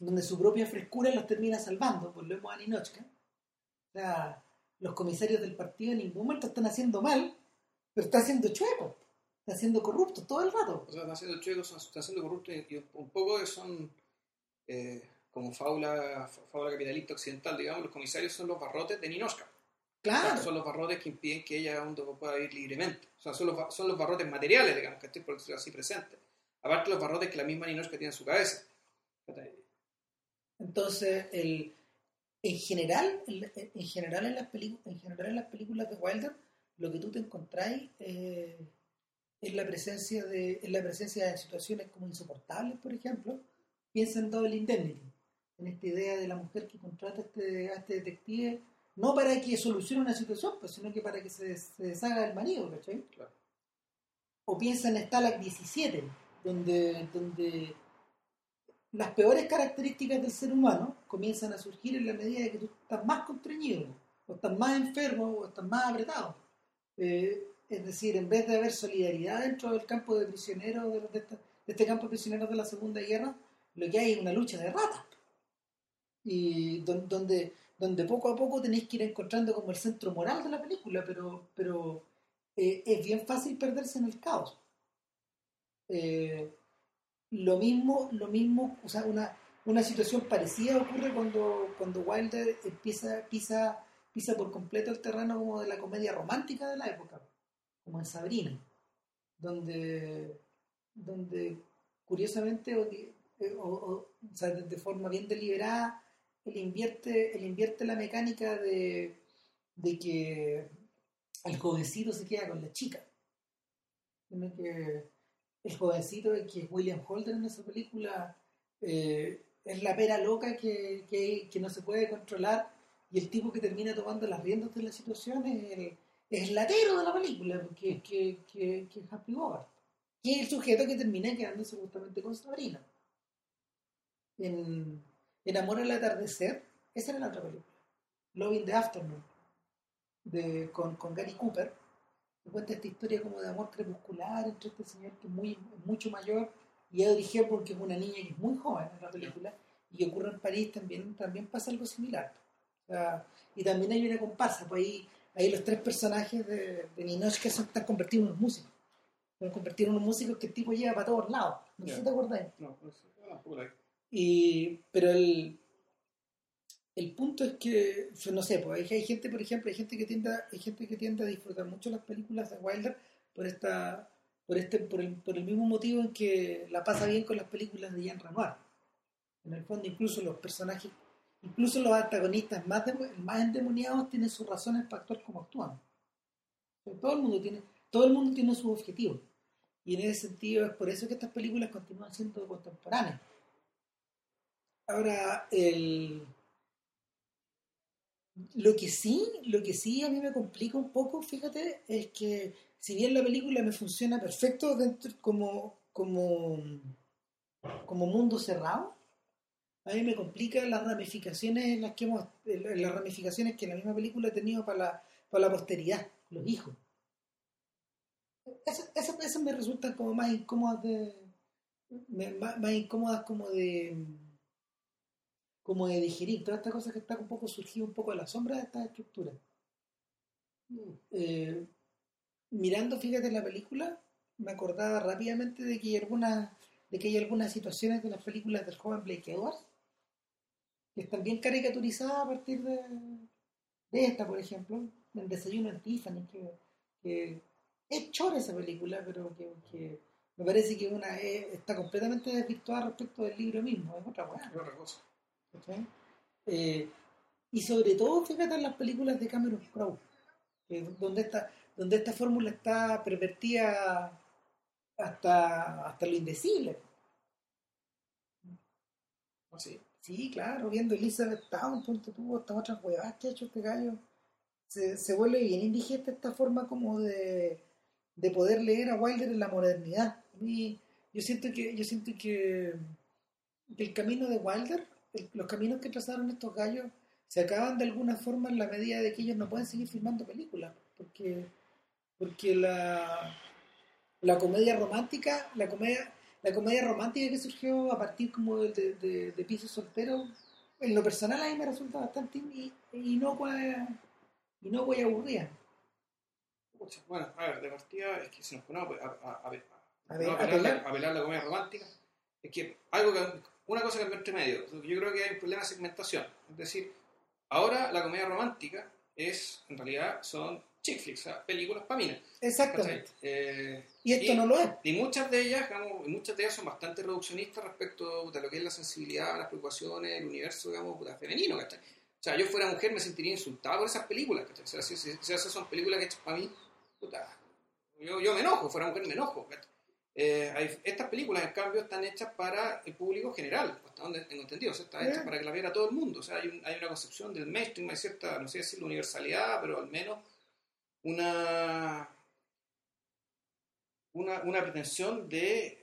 donde su propia frescura los termina salvando, volvemos a Ninochka. O sea, los comisarios del partido en ningún momento están haciendo mal, pero están haciendo chuecos, están haciendo corruptos todo el rato. O sea, están haciendo chuecos, están siendo corruptos y, un poco son eh, como fábula, fábula capitalista occidental, digamos, los comisarios son los barrotes de Ninochka. O sea, Claro, son los barrotes que impiden que ella pueda vivir libremente. O sea, son los, son los barrotes materiales, digamos, que estoy por decirlo así presentes. Aparte los barrotes que la misma Ninochka tiene en su cabeza. Entonces, el, en general, en, en general en las en general en las películas de Wilder, lo que tú te encontráis eh, es la presencia de, es la presencia de situaciones como insoportables, por ejemplo. Piensa en Double Indemnity, en esta idea de la mujer que contrata a este, a este detective, no para que solucione una situación, pues, sino que para que se, se deshaga del marido, ¿cachai? Claro. O piensa en Stalag 17, donde, donde las peores características del ser humano comienzan a surgir en la medida de que tú estás más constreñido, o estás más enfermo, o estás más apretado. Eh, es decir, en vez de haber solidaridad dentro del campo de prisioneros, de, de esta- de este campo de prisioneros de la Segunda Guerra, lo que hay es una lucha de ratas. Y don- donde, donde poco a poco tenéis que ir encontrando como el centro moral de la película, pero, pero eh, es bien fácil perderse en el caos. Eh, lo mismo, lo mismo, o sea, una, una situación parecida ocurre cuando, cuando Wilder empieza, pisa, pisa por completo el terreno como de la comedia romántica de la época, como en Sabrina, donde, donde curiosamente o, eh, o- o- de forma bien deliberada, él invierte, él invierte la mecánica de, de que el jovencito se queda con la chica. Que el jovencito que es William Holden en esa película eh, es la pera loca que, que, no se puede controlar y el tipo que termina tomando las riendas de la situación es el, es el latero de la película que, que, que, es Humphrey Bogart que es el sujeto que termina quedándose justamente con Sabrina en, en Amor al atardecer esa era la otra película. Love in the Afternoon de, con, con Gary Cooper. Que cuenta esta historia como de amor crepuscular entre este señor que es muy, mucho mayor y Audrey Hepburn que es una niña que es muy joven en la película y que ocurre en París también, también pasa algo similar. O sea, y también hay una comparsa pues ahí, ahí los tres personajes de, de Ninochka son, están convertidos en unos músicos. Están convertidos en unos músicos que el tipo lleva para todos lados. No sé si te acuerdas No, no sé, tampoco la vi. Y, pero el, el punto es que, yo no sé, pues hay, gente, por ejemplo, hay gente que tiende hay gente que tiende a disfrutar mucho las películas de Wilder por esta, por este, por el, por el mismo motivo en que la pasa bien con las películas de Jean Renoir. En el fondo, incluso los personajes, incluso los antagonistas más, más endemoniados tienen sus razones para actuar como actúan. Todo el mundo tiene, todo el mundo tiene sus objetivos. Y en ese sentido es por eso que estas películas continúan siendo contemporáneas. Ahora, el... lo que sí, lo que sí a mí me complica un poco, fíjate, es que si bien la película me funciona perfecto dentro como, como, como mundo cerrado, a mí me complica las ramificaciones en las que hemos, las ramificaciones que la misma película ha tenido para la, para la posteridad, los hijos. Esas, esas, esas me resultan como más incómodas de, más, más incómodas como de como de digerir toda esta cosa que está un poco surgido un poco a la sombra de esta estructura Eh, mirando fíjate la película me acordaba rápidamente de que hay algunas de que hay algunas situaciones de las películas del joven Blake Edwards que están bien caricaturizadas a partir de, de esta por ejemplo el desayuno en Tiffany que, que, es chora esa película, pero que, que me parece que una es- está completamente desvirtuada respecto del libro mismo, es otra weá. Es otra cosa. Eh, y sobre todo, fíjate en las películas de Cameron Crowe, donde esta, donde esta fórmula está pervertida hasta, hasta lo indecible. Sí. Sí, claro, viendo Elizabeth Town, ponte tú, estas otras huevadas que ha hecho este gallo, se, se vuelve bien indigesta esta forma como de, de poder leer a Wilder en la modernidad. Mí, yo siento que, yo siento que, que el camino de Wilder, los caminos que trazaron estos gallos, se acaban de alguna forma en la medida de que ellos no pueden seguir filmando películas, porque, porque la, la comedia romántica, la comedia, la comedia romántica que surgió a partir como de, de, de, Piso Soltero, en lo personal a mí me resulta bastante in- inocua, y aburrida. Pucha, Bueno, a ver, de partida es que si nos ponemos a, a, a, a, no, apelar la comedia romántica, es que algo que, una cosa que entre medio, yo creo que hay un problema de segmentación. Es decir, ahora la comedia romántica es, en realidad, son chick flicks, o sea, películas para minas. Exactamente. Eh, Y esto no lo es. y muchas de ellas, digamos, y muchas de ellas son bastante reduccionistas respecto de lo que es la sensibilidad, las preocupaciones, el universo, digamos, femenino, ¿cachai? O sea, yo fuera mujer me sentiría insultado por esas películas, ¿cachai? O sea, si, si- si esas son películas que hechas para mí, puta, yo, yo me enojo, fuera mujer me enojo, ¿cachai? Eh, hay- estas películas, en cambio, están hechas para el público general, hasta donde tengo entendido, o sea, están hechas Eh. para que la viera todo el mundo, o sea, hay, un- hay una concepción del mainstream, hay cierta, no sé decir universalidad, pero al menos una una, una pretensión de,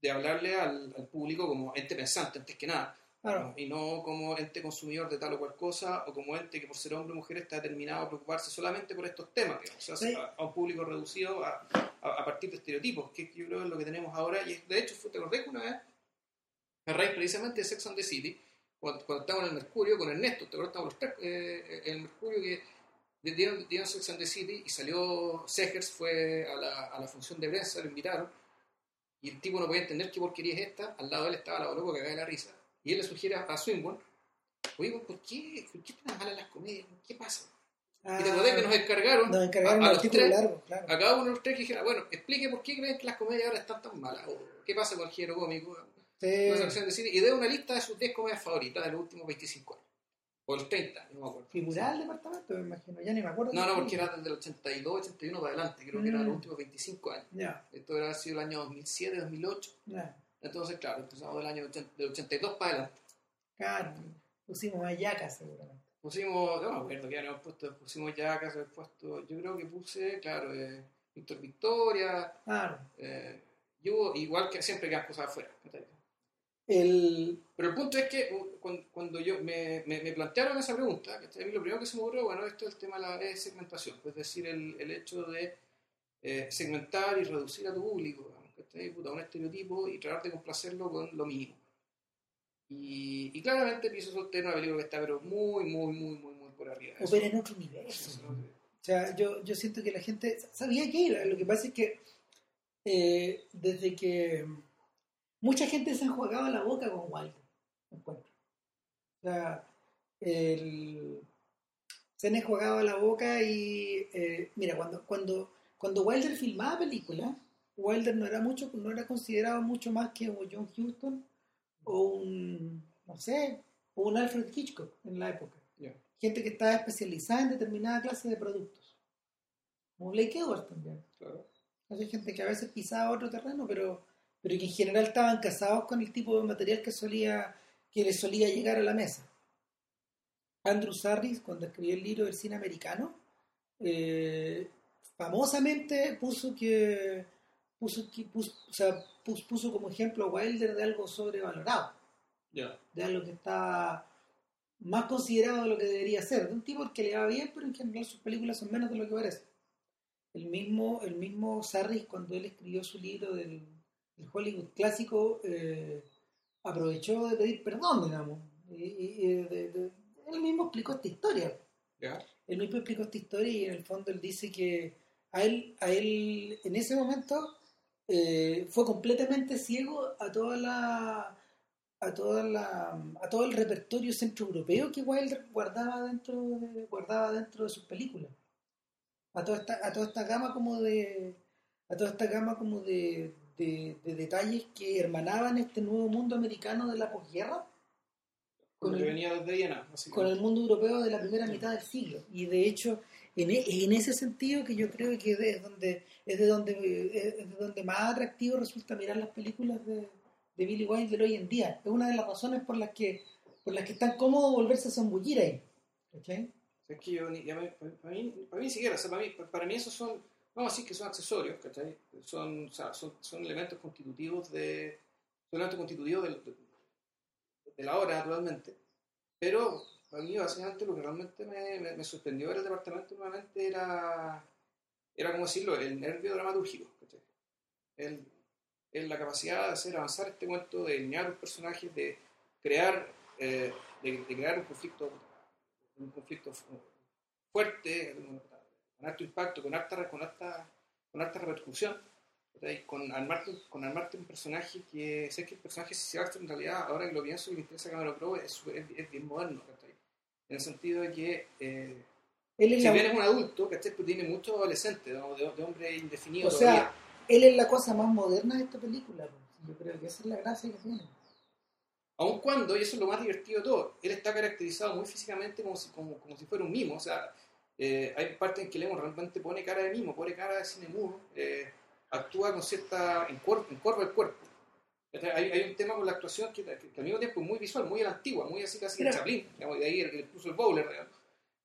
de hablarle al, al público como ente pensante, antes que nada, Claro. y no como ente consumidor de tal o cual cosa, o como ente que por ser hombre o mujer está determinado a preocuparse solamente por estos temas, digamos, o sea, Sí. a, a un público reducido a, a, a partir de estereotipos, que yo creo es lo que tenemos ahora, y es- de hecho, te acordás que una vez, a raíz precisamente de Sex and the City, cuando, cuando estábamos en el Mercurio con Ernesto, te acuerdas, estábamos los tres eh, en el Mercurio que dieron, dieron Sex and the City y salió Segers, fue a la, a la función de prensa, lo invitaron, y el tipo no podía entender qué porquería es esta, al lado de él estaba la loco que cae la risa, y él le sugiere a, Swinburne, oye, ¿por qué, ¿por qué tan malas las comedias? ¿Qué pasa? y te acordás que nos encargaron, nos encargaron a- a los tres, largo, claro. a cada uno de los tres que dijera, bueno, explique por qué creen que las comedias ahora están tan malas, o qué pasa con el género cómico, Sí. de cine, y dé una lista de sus 10 comedias favoritas de los últimos 25 años, o los 30, no me acuerdo. Figuraba el departamento, me imagino, ya ni me acuerdo. No, no, porque era desde el 82, 81 para adelante, creo que eran los Mm. últimos 25 años. Ya, Esto haber sido el año 2007, 2008. ya, Entonces, claro, empezamos del año 80 del 82 para adelante. claro. Pusimos a Yaka seguramente. Pusimos, no me acuerdo que habíamos puesto, pusimos ya casi habíamos puesto, yo creo que puse, claro, eh, Víctor Victoria, Claro. eh, y hubo- igual que siempre quedan cosas afuera. El, Pero el punto es que uh, cuando, yo me, me, me plantearon esa pregunta, ¿cachai? a mí lo primero que se me ocurrió, bueno, esto es el tema de la de segmentación, es decir, el, el hecho de eh, segmentar y reducir a tu público, ¿cachai? Puta, un estereotipo y tratar de complacerlo con lo mínimo. Y, y claramente Piso Soltero es una película que está pero muy, muy, muy, muy, muy por arriba. Eso- opera en otro universo. O sea, yo, yo siento que la gente sabía que iba. Lo que pasa es que eh, desde que mucha gente se ha enjuagado la boca con Wilder, encuentro. O sea, el- se han enjuagado la boca y eh, mira, cuando, cuando, cuando Wilder filmaba películas, Wilder no era mucho, no era considerado mucho más que un John Huston o un, no sé, o un Alfred Hitchcock en la época gente que estaba especializada en determinada clase de productos. Como Blake Edwards también. Claro. Hay gente que a veces pisaba otro terreno, pero, pero que en general estaban casados con el tipo de material que solía que les solía llegar a la mesa. Andrew Sarris, cuando escribió el libro del cine americano, eh, famosamente puso que puso, puso, o sea, puso, como ejemplo a Wilder de algo sobrevalorado Ya. de algo que está más considerado de lo que debería ser, de un tipo que le va bien, pero en general sus películas son menos de lo que parece. El mismo, el mismo Sarris, cuando él escribió su libro del, del Hollywood clásico, eh, aprovechó de pedir perdón, digamos. Y, y- de- de- él mismo explicó esta historia. Ya. Él mismo explicó esta historia y en el fondo él dice que a él, a él en ese momento eh, fue completamente ciego a toda la a toda la a todo el repertorio centroeuropeo que Wilder guardaba dentro de, guardaba dentro de sus películas. A toda esta, a toda esta gama como de a toda esta gama como de, de, de detalles que hermanaban este nuevo mundo americano de la posguerra Con el venía desde Viena, con el mundo europeo de la primera mitad del siglo. Y de hecho en, e- en ese sentido que yo creo que es donde es de donde es de donde más atractivo resulta mirar las películas de, de Billy Wilder hoy en día es una de las razones por las que por las que es tan cómodo volverse a zambullir ahí ¿cachai? Es que yo, ya me- para, mí, para mí ni siquiera, o sea, para, mí, para mí esos son, vamos a decir que son accesorios, ¿cachai? Son, o sea, son, son elementos constitutivos de, son elementos constitutivos del- de, de la obra, naturalmente. Pero para mí, básicamente, lo que realmente me, me, me sorprendió del departamento nuevamente era, era, como decirlo, el nervio dramatúrgico. El, el- la capacidad de hacer avanzar este cuento, de delinear los personajes, de crear, eh, de, de crear un conflicto un conflicto fu- fuerte, con alto impacto, con alta, con alta, con alta repercusión, con armarte, con armarte un personaje que sé que el personaje se en realidad, ahora que lo pienso y me interesa Cameron Crowe, es, es, es bien moderno. En el sentido de que eh, él es si la, bien es un adulto, ¿cachai? Pues tiene mucho adolescente, ¿no? de, de hombre indefinido o sea todavía. él es la cosa más moderna de esta película pues. yo creo que esa es la gracia que tiene Aun cuando, y eso es lo más divertido de todo, él está caracterizado muy físicamente como si, como, como si fuera un mimo. O sea, eh, hay partes en que Lemon realmente pone cara de mimo, pone cara de cine mudo, eh, actúa con cierta. encorva, encorva el cuerpo. Hay, hay un tema con la actuación que, que- que al mismo tiempo es muy visual, muy a la antigua, muy así casi de. Chaplin, digamos, de ahí el- incluso el bowler.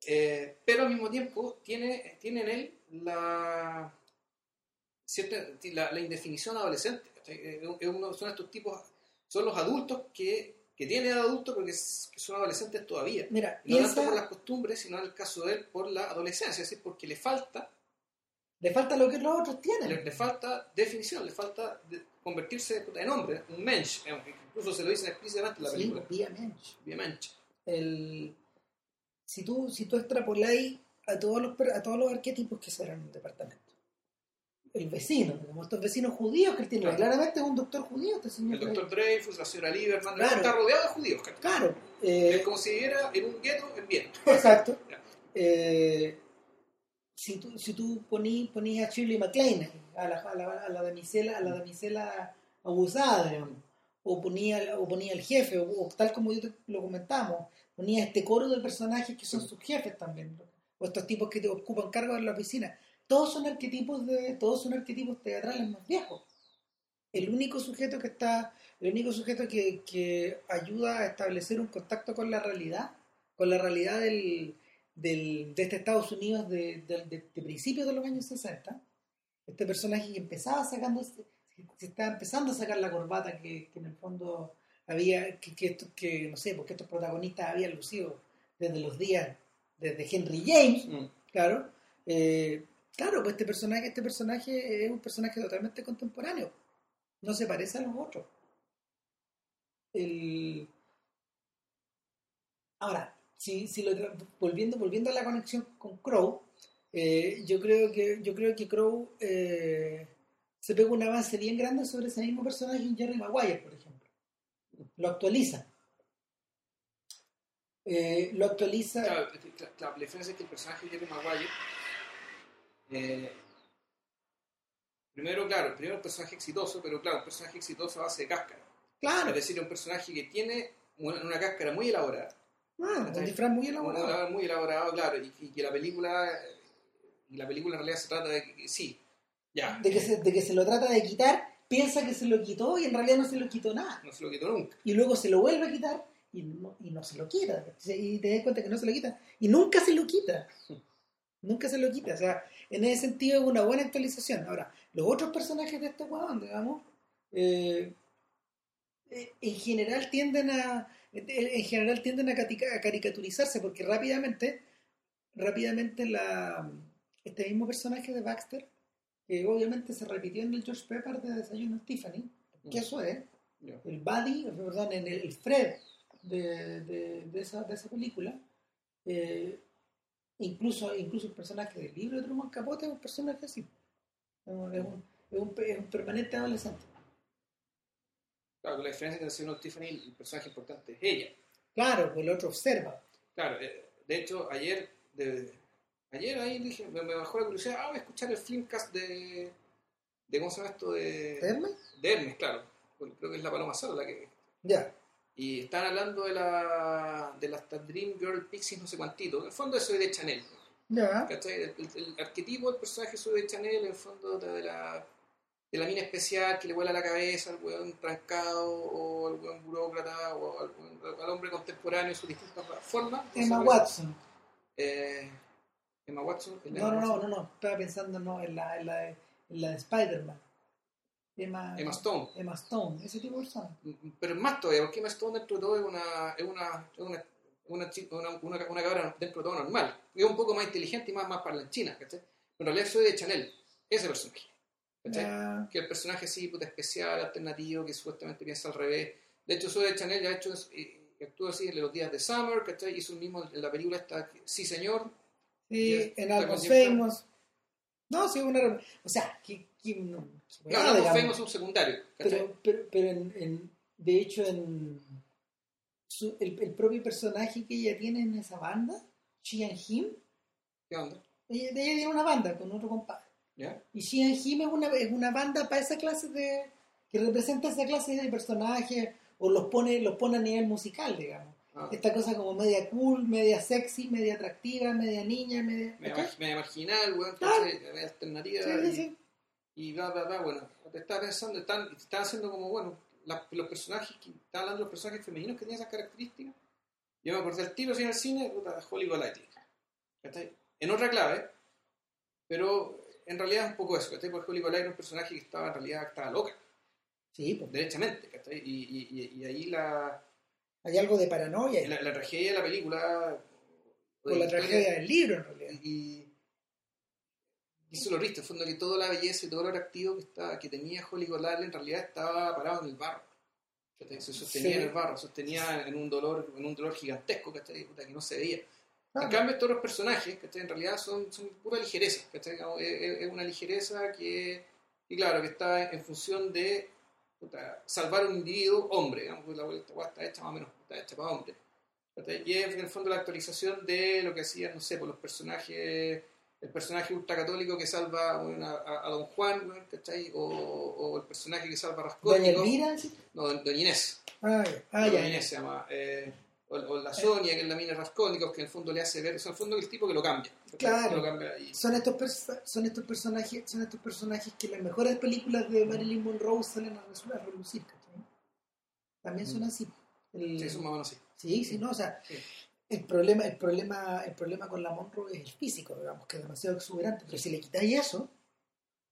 Eh, pero al mismo tiempo tiene, tiene en él la, cierta, la, la indefinición adolescente. es uno- son estos tipos, son los adultos que, que tienen adultos porque es- que son adolescentes todavía. mira No tanto piensa por las costumbres, sino en el caso de él por la adolescencia, es decir, porque le falta, le falta lo que los otros le, tienen le falta definición, le falta de- convertirse en hombre, un mensch, incluso se lo dicen explícitamente en la sí, película, obviamente bien mensch. el, si tú si tú extrapoláis a todos los a todos los arquetipos que serán en un departamento el vecino como estos vecinos judíos que él tiene Claro. claramente es un doctor judío este señor El doctor Dreyfus, la señora Lieberman, Claro. está rodeado de judíos, claro Es eh, como si viviera en un gueto en Viena. exacto. Eh, si tú si tú poní, ponías a Shirley MacLaine a la, a la, a la damisela a la damisela abusada digamos, o ponía o ponía al jefe o, o tal como yo te- lo comentamos ponía este coro de personajes que son sus jefes también o estos tipos que te ocupan cargos en la oficina. Todos son arquetipos de todos son arquetipos teatrales más viejos. El único sujeto que está el único sujeto que, que ayuda a establecer un contacto con la realidad con la realidad del, del- de este Estados Unidos de, de- de- de principios de los años 60 este personaje que empezaba sacando se estaba empezando a sacar la corbata que, que en el fondo había que, que, esto- que no sé porque estos protagonistas habían lucido desde los días desde Henry James Mm. claro eh, claro pues este personaje este personaje es un personaje totalmente contemporáneo no se parece a los otros el ahora si, si lo volviendo volviendo a la conexión con Crow eh, yo creo que yo creo que Crow eh, se pega un avance bien grande sobre ese mismo personaje en Jerry Maguire por ejemplo. Lo actualiza. Eh, lo actualiza. Claro, la diferencia es que el personaje de Jerry Maguire, primero, claro, primero un personaje exitoso, pero claro, un personaje exitoso a base de cáscara. claro. Es decir, un personaje que tiene una, una cáscara muy elaborada, ah, un disfraz muy elaborado muy elaborado, claro, y, y que la película, y la película en realidad se trata de que, sí, ya, de que, se, de que se lo trata de quitar, piensa que se lo quitó y en realidad no se lo quitó nada. no se lo quitó nunca. Y luego se lo vuelve a quitar y no, y no se lo quita. Y te das cuenta que no se lo quita. Y nunca se lo quita. <laughs> Nunca se lo quita. O sea, en ese sentido es una buena actualización. Ahora, los otros personajes de este weón, digamos, eh, eh, en general tienden a en general tienden a, catica- a caricaturizarse porque rápidamente rápidamente la este mismo personaje de Baxter que obviamente se repitió en el George Pepper de Desayuno en Tiffany que eso es el Buddy, perdón, en el, el Fred de, de, de esa, de esa película, eh, incluso, incluso el personaje del libro de Truman Capote es un personaje así. Un, es un, es un permanente adolescente. Claro, la diferencia que en el señor Tiffany el personaje importante es ella. Claro, pues el otro observa. Claro, eh, de hecho, ayer, de- ayer ahí dije, me, me bajó la curiosidad, ah, voy a escuchar el filmcast de, de ¿cómo se llama esto? De, ¿De Hermes? de Hermes, claro. Creo que es la Paloma Sola la que... Ya. Y están hablando de la de las Dream Girl Pixies no sé cuantito. En el fondo eso es de Chanel. Ya. ¿cachai? El, el- el arquetipo del personaje soy de Chanel, en el fondo de la, de la mina especial que le vuela la cabeza al weón trancado o al weón burócrata o al, hombre contemporáneo en sus distintas formas. Emma Watson. eh, Emma Watson. No, Emma no, no, Watson. no, no. Estaba pensando no, en, la, en, la de, en la de Spider-Man. Emma, Emma Stone. Emma Stone, ese tipo de persona. Pero es más todavía, porque Emma Stone dentro de todo es una, es una, es una, una, una, una cabra dentro de todo normal. Es un poco más inteligente y más, más parlanchina, ¿cachai? Pero en realidad soy de Chanel, ese personaje. Que el personaje así, puta, especial, alternativo, que supuestamente piensa al revés. De hecho, de Chanel ya ha hecho, eh, actúa así en los días de Summer, ¿cachai? Hizo el mismo en la película esta, Sí Señor. Sí, en considerado. Famous. No, sí, una. O sea, que. que no, no, digamos. Famous es un secundario, ¿cachai? pero, pero, pero en, en- de hecho, en su- el, el propio personaje que ella tiene en esa banda, Xian Him, ¿Qué onda? ella, ella tiene una banda con otro compadre. ¿Ya? Y Xian Him es una, es una banda para esa clase de. que representa esa clase de personajes o los pone, los pone a nivel musical, digamos. Ah, Esta cosa como media cool, media sexy, media atractiva, media niña, media. media, ¿cachai? mar- media marginal, weón. ¿cachai? media alternativa. Sí, y- sí, sí. y bla, bla, bla. Bueno, te estaba pensando, están, están haciendo como, bueno, la- los personajes, que están hablando de los personajes femeninos que tienen esas características. Yo me acordé del tiro así en el cine, puta, Holly Golightly. En otra clave, pero en realidad es un poco eso, ¿cachai? Porque Holly Golightly era un personaje que estaba en realidad estaba loca, Sí, pues, derechamente, ¿cachai? Y, y, y- ahí la, hay algo de paranoia la, la tragedia de la película. o la tragedia del libro, en realidad. y, y eso lo viste, en fondo que toda la belleza y todo lo atractivo que, estaba, que tenía Holly Golightly en realidad estaba parado en el barro. Se sostenía Sí. en el barro, sostenía en un dolor, en un dolor gigantesco, que no se veía. Ah, En cambio, todos los personajes, ¿cachai? En realidad son, son pura ligereza, ¿cachai? Es, es- es una ligereza que, y claro, que está en función de puta, salvar a un individuo hombre, digamos, la vuelta está hecha más o menos, está hecha para hombre. ¿cachai? Y es en el fondo la actualización de lo que hacían, no sé, por los personajes, el personaje ultracatólico que salva bueno, a, a- Don Juan, ¿cachai? O, o el personaje que salva a Doña Raskolnikov. Elvira. No, Doña Inés. Ah, ya. Ah, Doña Inés ya. se llama. eh, o, o la Sonia, que es la mina Raskolnikov, que en el fondo le hace ver, o sea, en el fondo es el tipo que lo cambia. Claro. Que lo cambia y- Son estos, son estos personajes son estos personajes que en las mejores películas de Marilyn Monroe salen a, relucir ¿cachai? también son así El- Mm. Sí, eso más o menos así. sí, sí, no, o sea Sí. el problema el problema el problema con la Monroe es el físico digamos que es demasiado exuberante pero si le quitáis eso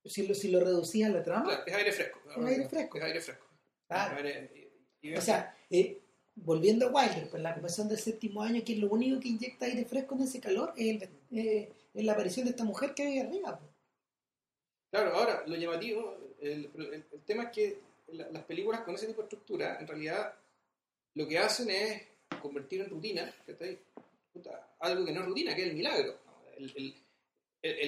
si lo, si lo reducís a la trama Claro, es aire fresco. Es aire fresco. Es aire fresco. Claro. Es aire- y- y- o sea eh, volviendo a Wilder pues la conversión del séptimo año que lo único que inyecta aire fresco en ese calor es, el- eh, es la aparición de esta mujer que vive arriba pues. Claro, ahora, lo llamativo, el, el- el tema es que la- las películas con ese tipo de estructura, en realidad, lo que hacen es convertir en rutina, algo que no es rutina, que es el milagro. El, el-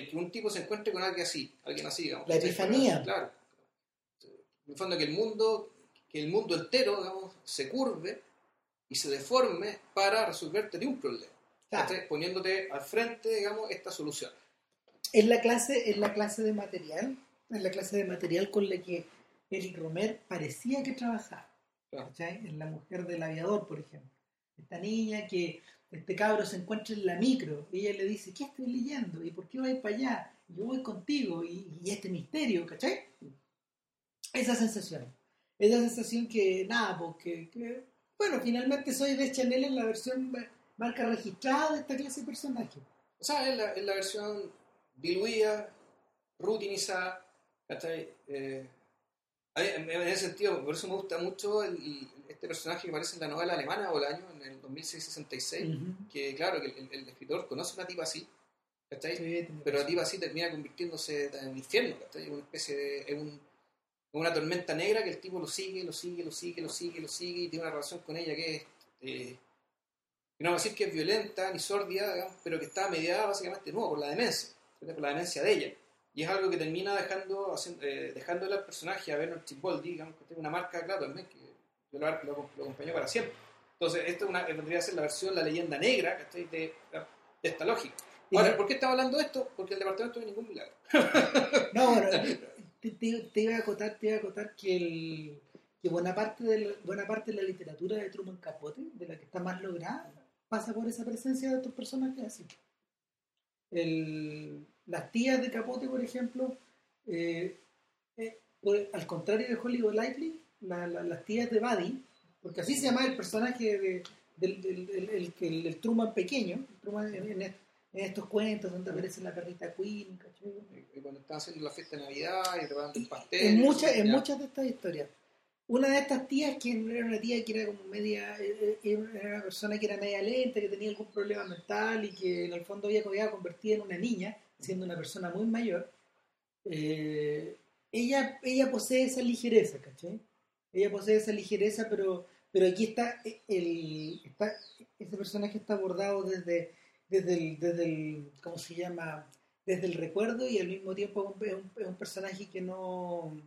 que un tipo se encuentre con alguien así, alguien así, digamos. La epifanía. Claro. En el fondo que el mundo, que el mundo entero, digamos, se curve y se deforme para resolverte de un problema. Claro. Poniéndote al frente, digamos, esta solución. es la clase es la clase de material es la clase de material con la que Eric Romer parecía que trabajaba Claro. la mujer del aviador por ejemplo esta niña que este cabro se encuentra en la micro y ella le dice ¿qué estoy leyendo? ¿y por qué vais para allá? yo voy contigo y, y este misterio ¿cachai? esa sensación esa sensación que nada porque que, bueno finalmente soy de Chanel en la versión ma- marca registrada de esta clase de personaje O sea, es la, la versión diluida, rutinizada, ¿cachai? Eh, en ese sentido, por eso me gusta mucho el- el- este personaje que aparece en la novela alemana o el año, en el 2666, Ujú. que claro, que el, el escritor conoce una tipa así, ¿cachai? Sí, Pero la tipa así termina convirtiéndose en el infierno, ¿cachai? Una especie de... Un- una tormenta negra que el tipo lo sigue, lo sigue, lo sigue, lo sigue, lo sigue y tiene una relación con ella que es... eh, no vamos a decir que es violenta ni sórdida, digamos, pero que está mediada básicamente por la demencia, por la demencia de ella. Y es algo que termina dejando, haciendo- eh, dejándole al personaje a Bernard Chiboldi, digamos, que tiene una marca, claro, también, que lo, lo- lo acompañó para siempre. Entonces, esta es una, vendría a ser la versión, la leyenda negra, ¿cachai? De, de esta lógica. Ahora, ¿por qué estamos hablando de esto? Porque el departamento no es ningún milagro. No, <laughs> bueno, te, iba a acotar, te iba a que, el, que buena, parte de la, buena parte de la literatura de Truman Capote, de la que está más lograda, pasa por esa presencia de estos personajes así. Las tías de Capote, por ejemplo, eh, eh, al contrario de Hollywood Lightly, la- la- las tías de Buddy, porque así se llama el personaje de, del, el, Truman pequeño, Truman en, en estos cuentos donde aparece la perrita Queen, ¿cachai? Y Cuando están haciendo la fiesta de Navidad y preparando el pastel. en muchas en muchas de estas historias una de estas tías que era una tía que era como media eh, eh, era una persona que era media lenta que tenía algún problema mental y que en el fondo había quedado convertida en una niña siendo una persona muy mayor eh, ella ella posee esa ligereza ¿cachai? ella posee esa ligereza pero pero aquí está el está ese personaje está abordado desde desde el, desde el cómo se llama desde el recuerdo y al mismo tiempo es un, es un personaje que no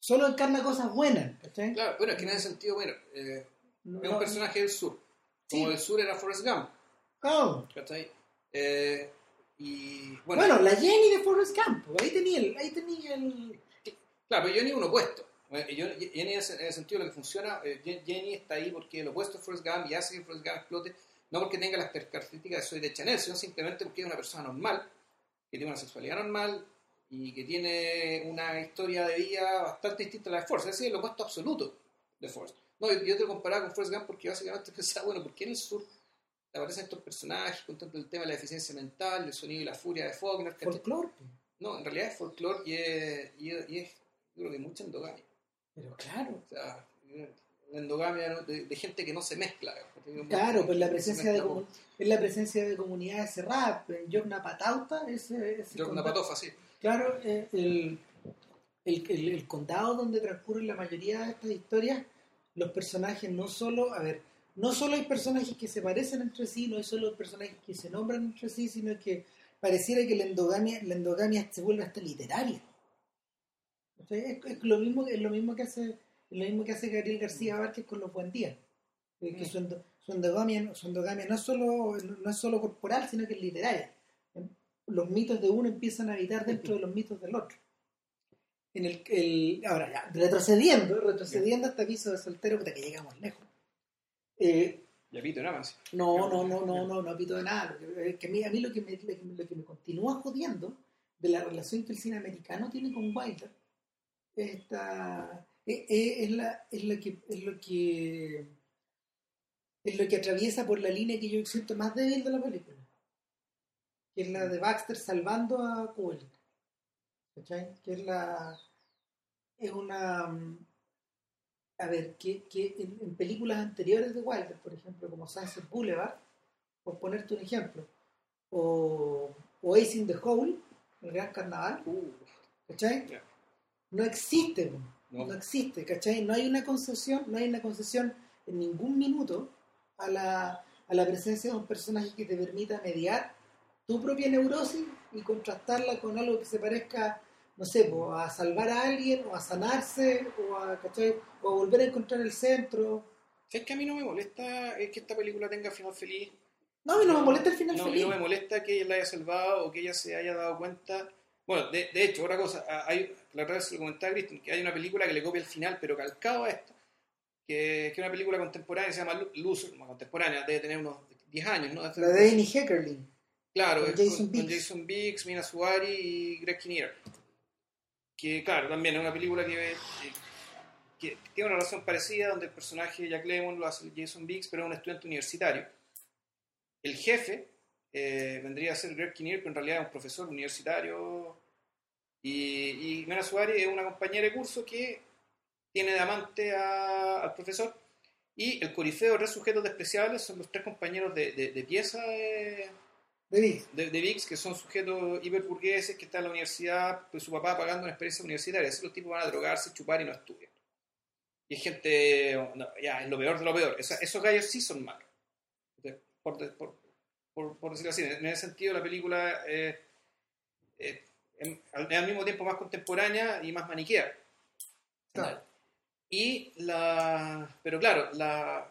solo encarna cosas buenas ¿cachai? Claro, bueno, es que en ese sentido, bueno, eh, No- es un personaje del sur. Como Sí. del sur era Forrest Gump, Oh. ¿cachai? Eh, y bueno, bueno, la Jenny de Forrest Gump ahí tenía el, ahí tenía el claro, pero Jenny es un opuesto. Eh, Jenny en ese, en ese sentido lo que funciona, eh, Jen- Jenny está ahí porque el opuesto es Forrest Gump y hace que Forrest Gump explote, no porque tenga las características de Soy de Chanel, sino simplemente porque es una persona normal, que tiene una sexualidad normal y que tiene una historia de vida bastante distinta a la de Forrest, es decir, el opuesto absoluto de Forrest. No, yo, yo te lo comparaba con Forrest Gump porque básicamente <laughs> pensaba, bueno, ¿por qué en el sur aparecen estos personajes con tanto el tema de la deficiencia mental, el sonido y la furia de Faulkner? folclore No, en realidad es folclore y es, y es, y es, yo creo que mucha endogamia. pero claro O sea, endogamia ¿no? de, de gente que no se mezcla. ¿no? claro pues la Se presencia de es la presencia de comunidades cerradas Yogna Patauta condado- patofa, sí. Claro, eh, el, el, el- el condado donde transcurren la mayoría de estas historias, los personajes no solo, a ver, no solo hay personajes que se parecen entre sí, no hay solo personajes que se nombran entre sí, sino que pareciera que la endogamia, la endogamia se vuelve hasta literaria. Sea, es, es lo mismo, es lo mismo que hace, es lo mismo que hace Gabriel García Márquez con los Buen Días. Que su, endo- su endogamia, su endogamia no es solo, no es solo corporal, sino que es literaria los mitos de uno empiezan a habitar dentro de los mitos del otro. En el, el- ahora ya, retrocediendo, retrocediendo hasta piso de soltero, puta que llegamos lejos. Eh, Y a Pito nada más. no, no, no, no, no, no pito de nada. que a, mí, a mí lo que, me, lo que me- lo que me continúa jodiendo de la relación que el cine americano tiene con Wilder es, esta, es, es- es la, es, lo que, es lo que es lo que atraviesa por la línea que yo siento más débil de la película que es la de Baxter salvando a Kubrick ¿cachai? que es la es una mm, a ver que, que en, en películas anteriores de Wilder por ejemplo como Sunset Boulevard por ponerte un ejemplo o, o Ace in the Hole el gran carnaval Uh, ¿cachai? No existe. No. no existe, ¿cachai? No hay una concesión, no hay una concesión en ningún minuto a la, a la presencia de un personaje que te permita mediar tu propia neurosis y contrastarla con algo que se parezca, no sé, a salvar a alguien, o a sanarse, o a, ¿cachai? o a volver a encontrar el centro. ¿Sabes que a mí no me molesta es que esta película tenga final feliz? No, a mí no, me molesta el final no, feliz. no me molesta que ella la haya salvado o que ella se haya dado cuenta. Bueno, de, de hecho, otra cosa, hay, la otra vez lo comentaba a Kristen, que hay una película que le copia el final, pero calcado a esta, que, que es una película contemporánea, se llama Loser, bueno, contemporánea, debe tener unos 10 años, ¿no? La de Annie Heckerling. Claro, Con es Jason con, con Biggs. Jason Biggs, Mina Suari y Greg Kinnear. Que, claro, también es una película que, que tiene una relación parecida, donde el personaje Jack Lemmon lo hace Jason Biggs, pero es un estudiante universitario. El jefe eh, vendría a ser Greg Kinnear, pero en realidad es un profesor universitario. Y, y Mina Suari es una compañera de curso que tiene de amante a- al profesor. Y el corifeo de tres sujetos despreciables son los tres compañeros de, de- de pieza de, De de, de VIX, que son sujetos hiperburgueses que están en la universidad, pues su papá pagando una experiencia universitaria. Así los tipos van a drogarse, chupar y no estudian. Y es gente, no, ya, es lo peor de lo peor. Esa- esos gallos sí son malos. Por, por, por- por decirlo así. En ese sentido, la película eh, eh, em- al, al mismo tiempo más contemporánea y más maniquea. Claro. Y la. Pero claro, la.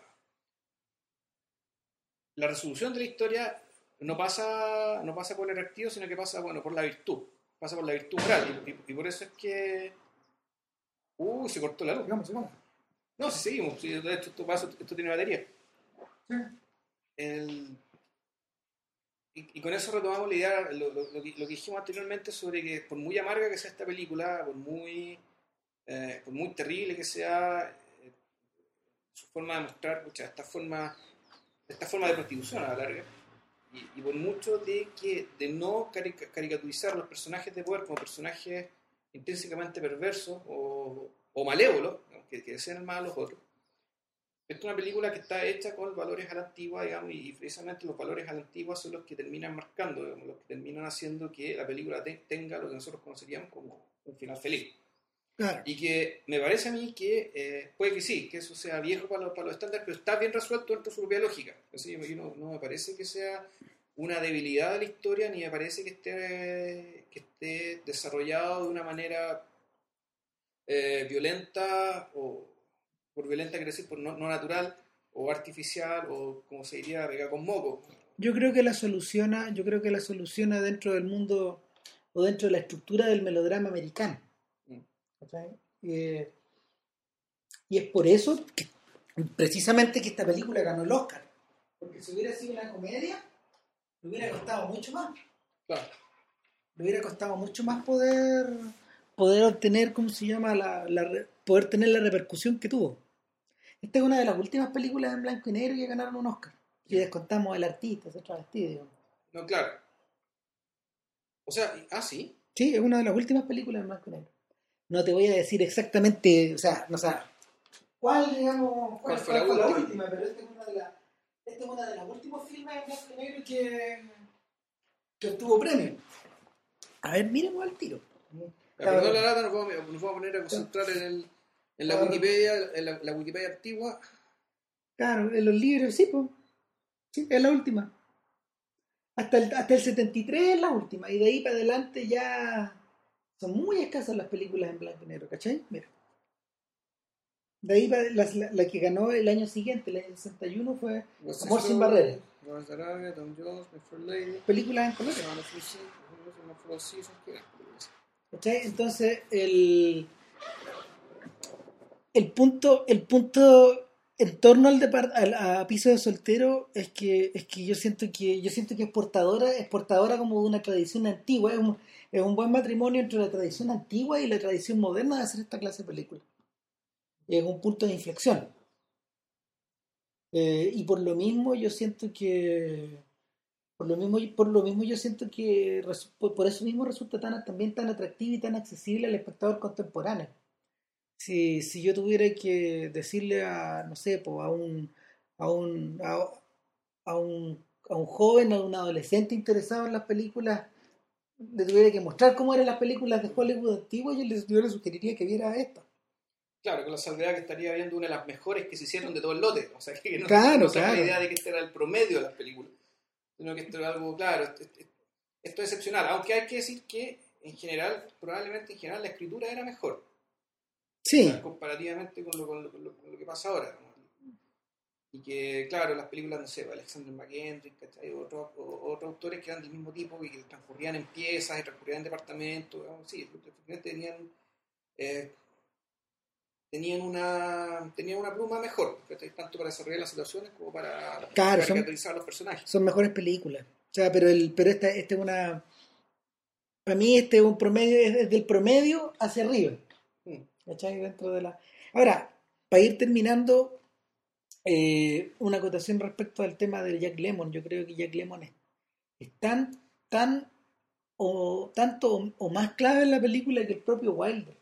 La resolución de la historia no pasa, no pasa por el reactivo, sino que pasa, bueno, por la virtud. Pasa por la virtud moral. Y, y- y por eso es que. Uy, se cortó la luz. Sigamos, sigamos. No, si seguimos. si esto, esto tiene batería. Sí. El- y, con eso retomamos la idea, lo, lo- lo que, lo que dijimos anteriormente sobre que por muy amarga que sea esta película, por muy, eh, por muy terrible que sea eh, su forma de mostrar esta forma esta forma de prostitución a la larga, y, y por mucho de que de no carica- caricaturizar los personajes de poder como personajes intrínsecamente perversos o, o malévolos, que, que desean el mal a los otros, es una película que está hecha con valores a la antigua, digamos, y precisamente los valores a la antigua son los que terminan marcando, digamos, los que terminan haciendo que la película te- tenga lo que nosotros conoceríamos como un final feliz. Claro. Y que me parece a mí que eh, puede que sí, que eso sea viejo para los, para los estándares, pero está bien resuelto dentro de su propia lógica. Así que no, no me parece que sea una debilidad de la historia, ni me parece que esté, que esté desarrollado de una manera eh, violenta, o por violenta quiere decir por no, no natural, o artificial, o como se diría, pega con moco. Yo creo que la soluciona, yo creo que la soluciona dentro del mundo o dentro de la estructura del melodrama americano. Mm. ¿cachai? Eh, y es por eso que precisamente que esta película ganó el Oscar. Porque si hubiera sido una comedia, le hubiera costado mucho más. Claro. Le hubiera costado mucho más poder poder obtener, ¿cómo se llama? La, la poder tener la repercusión que tuvo. Esta es una de las últimas películas en blanco y negro que ganaron un Oscar. Si descontamos al artista, ese travesti, digamos. No, claro. O sea, ah, sí. Sí, es una de las últimas películas en blanco y negro. No te voy a decir exactamente, o sea, no sé, cuál, digamos, ¿Cuál cuál, fue cuál la fue la última? última, pero esta es una de las, esta es una de las últimos filmes en blanco y negro que, que obtuvo premio. A ver, miremos al tiro. Ya, perdón la lata, nos vamos, a- nos vamos a poner a concentrar en, el, en la Claro. Wikipedia, en la, la Wikipedia antigua. Claro, en los libros, sí, pues. Sí, es la última. Hasta el, hasta el 73 es la última. Y de ahí para adelante ya son muy escasas las películas en blanco y negro, ¿cachai? Mira. De ahí para la, la que ganó el año siguiente, el año 61, fue Amor sin barreras. Tom Jones, Lady, películas en color. Man of the Sea, Man of the Seasons, ¿qué eran películas? ¿cachai? Entonces, el, el punto, el punto en torno al, al a piso de soltero es que es que yo siento que yo siento que es portadora es portadora como de una tradición antigua es un, es un buen matrimonio entre la tradición antigua y la tradición moderna de hacer esta clase de películas es un punto de inflexión. Eh, y por lo mismo yo siento que por lo mismo por lo mismo yo siento que por eso mismo resulta tan también tan atractivo y tan accesible al espectador contemporáneo si, si yo tuviera que decirle a no sé po, a un a un a, a un a un joven a un adolescente interesado en las películas le tuviera que mostrar cómo eran las películas de Hollywood antiguas yo yo le sugeriría que viera esta Claro, con la salvedad que estaría viendo una de las mejores que se hicieron de todo el lote. O sea, <laughs> que no, Claro, no claro. la idea de que este era el promedio de las películas. Sino que esto era algo, claro, esto es excepcional. Aunque hay que decir que, en general, probablemente en general la escritura era mejor. Sí comparativamente con lo, con lo- con lo- con lo que pasa ahora. ¿no? Y que, claro, las películas, no sé, Alexander McKendrick. Otros, otros autores que eran del mismo tipo y que transcurrían en piezas y transcurrían en departamentos, digamos, sí, efectivamente tenían, eh, tenían, una, tenían una pluma mejor, tanto para desarrollar las situaciones como para Claro, son- caracterizar a los personajes. son mejores películas. O sea, pero el, pero esta, esta es una para mí este es un promedio, es desde el promedio hacia arriba. ¿Cachai? Dentro de la. Ahora, para ir terminando, eh, una acotación respecto al tema de Jack Lemon. Yo creo que Jack Lemon es, es tan, tan o tanto o, o más clave en la película que el propio Wilder.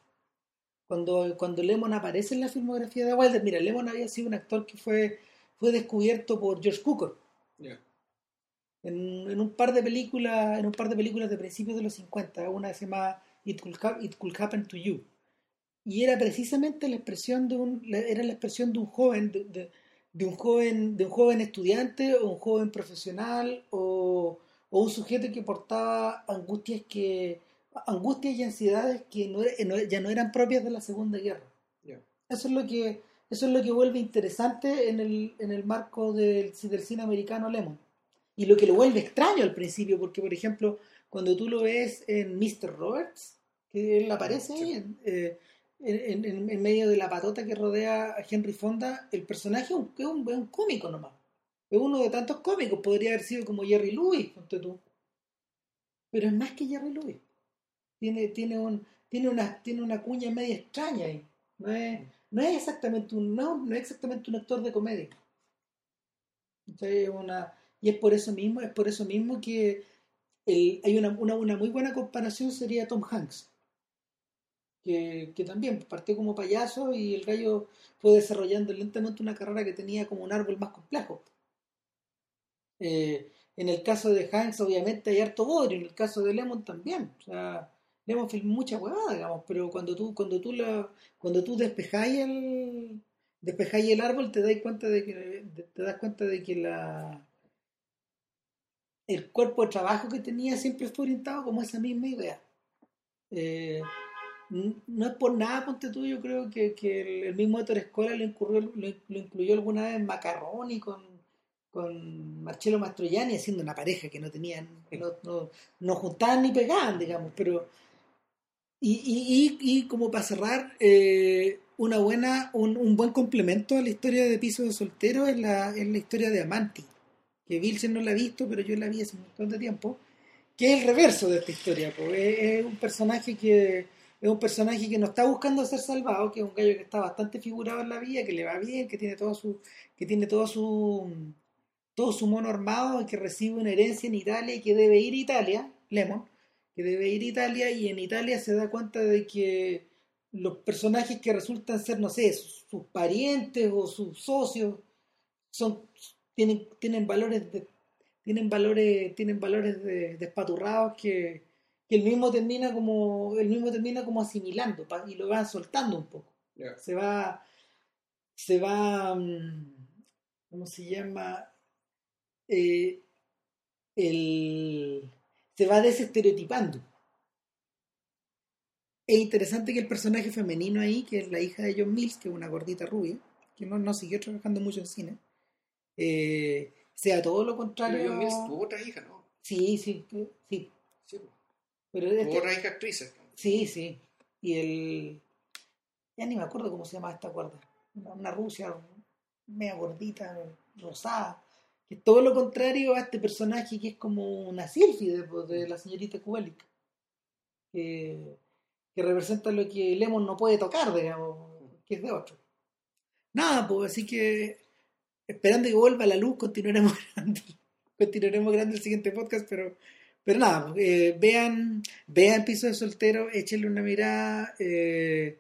Cuando, cuando Lemon aparece en la filmografía de Wilder, mira, Lemon había sido un actor que fue, fue descubierto por George Cukor en, en un par de películas en un par de películas de principios de los 50 una se llama It Could, Hap- It Could Happen to You y era precisamente la expresión de un era la expresión de un joven de, de- de un joven de un joven estudiante o un joven profesional o, o un sujeto que portaba angustias que angustias y ansiedades que no no- ya no eran propias de la Segunda Guerra Ya. eso es lo que eso es lo que vuelve interesante en el, en el marco del, del cine americano Lemon y lo que lo vuelve extraño al principio, porque por ejemplo, cuando tú lo ves en Mr. Roberts, que él aparece ahí en, eh, en, medio de la patota que rodea a Henry Fonda, el personaje es un, es un, cómico nomás. Es uno de tantos cómicos, podría haber sido como Jerry Lewis, ponte tú. Pero es más que Jerry Lewis. Tiene, tiene, un, tiene, una, tiene una cuña media extraña ahí. No es, no es exactamente un, no, no es exactamente un actor de comedia. Entonces, es una, y es por eso mismo, es por eso mismo que el- hay una, una, una muy buena comparación sería Tom Hanks. Que, también partió como payaso y el gallo fue desarrollando lentamente una carrera que tenía como un árbol más complejo. Eh, en el caso de Hanks, obviamente hay harto bodrio, en el caso de Lemon también. O sea, Lemon filmó mucha huevada, digamos, pero cuando tú, cuando tú la, cuando tú despejáis el despejáis el árbol, te das cuenta de que te das cuenta de que la el cuerpo de trabajo que tenía siempre fue orientado como esa misma idea. Eh, no es por nada, ponte tú, yo creo que, el, mismo Héctor Escola lo, incurrió- lo, incluyó alguna vez en Macarroni con, con Marcello Mastroianni haciendo una pareja que no tenían, no, no, no juntaban ni pegaban, digamos, pero y, y, y, y como para cerrar, eh, una buena, un, un buen complemento a la historia de Piso de Soltero es la, es la historia de Amanti, que Vilsen no la ha visto, pero yo la vi hace un montón de tiempo, que es el reverso de esta historia, es un personaje que es un personaje que no está buscando ser salvado, que es un gallo que está bastante figurado en la vida, que le va bien, que tiene todo su, que tiene todo su todo su mono armado que recibe una herencia en Italia y que debe ir a Italia, Lemon, que debe ir a Italia y en Italia se da cuenta de que los personajes que resultan ser, no sé, sus, sus parientes o sus socios son tienen tienen valores de, tienen valores tienen valores de- despaturrados que, que el mismo termina como el mismo termina como asimilando y lo van soltando un poco se va se va mm, ¿cómo se llama? Eh, el, se va desestereotipando es interesante que el personaje femenino ahí que es la hija de John Mills que es una gordita rubia que no, no siguió trabajando mucho en cine eh, sea todo lo Pero contrario John Mills tuvo otra hija, ¿no? sí, sí, sí Sí. Pero este- otra hija actriz. Sí, sí. Y el. Ya ni me acuerdo cómo se llama esta gorda. Una, una rusia media gordita, rosada. Que es todo lo contrario a este personaje que es como una sílfide pues, de la señorita Kubelik. Que, que representa lo que Lemon no puede tocar, digamos, que es de otro. Nada, pues así que esperando que vuelva la luz, continuaremos <laughs> grande. Continuaremos grande el siguiente podcast, pero pero nada, eh, vean, vean Piso de Soltero, échenle una mirada. eh,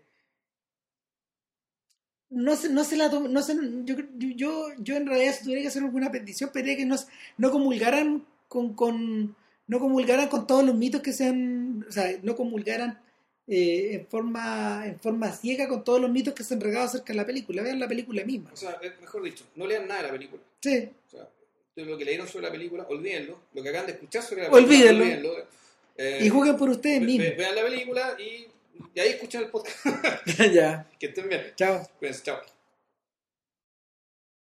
no se, no se la no se, yo, yo, yo en realidad si tuviera que hacer alguna petición, pediría que no, no comulgaran con, con no comulgaran con todos los mitos que sean, o sea, no comulgaran eh, en forma en forma ciega con todos los mitos que se han regado acerca de la película. Vean la película misma. O sea, eh, mejor dicho, no lean nada de la película. Sí, O sea, de lo que leyeron sobre la película, olvídenlo. Lo que acaban de escuchar sobre la película, olvídenlo. Eh, y juguen por ustedes ve- mismos. ve- Vean la película y, y ahí escuchan el podcast. <laughs> ya, que estén bien. chao. Cuídense, chao.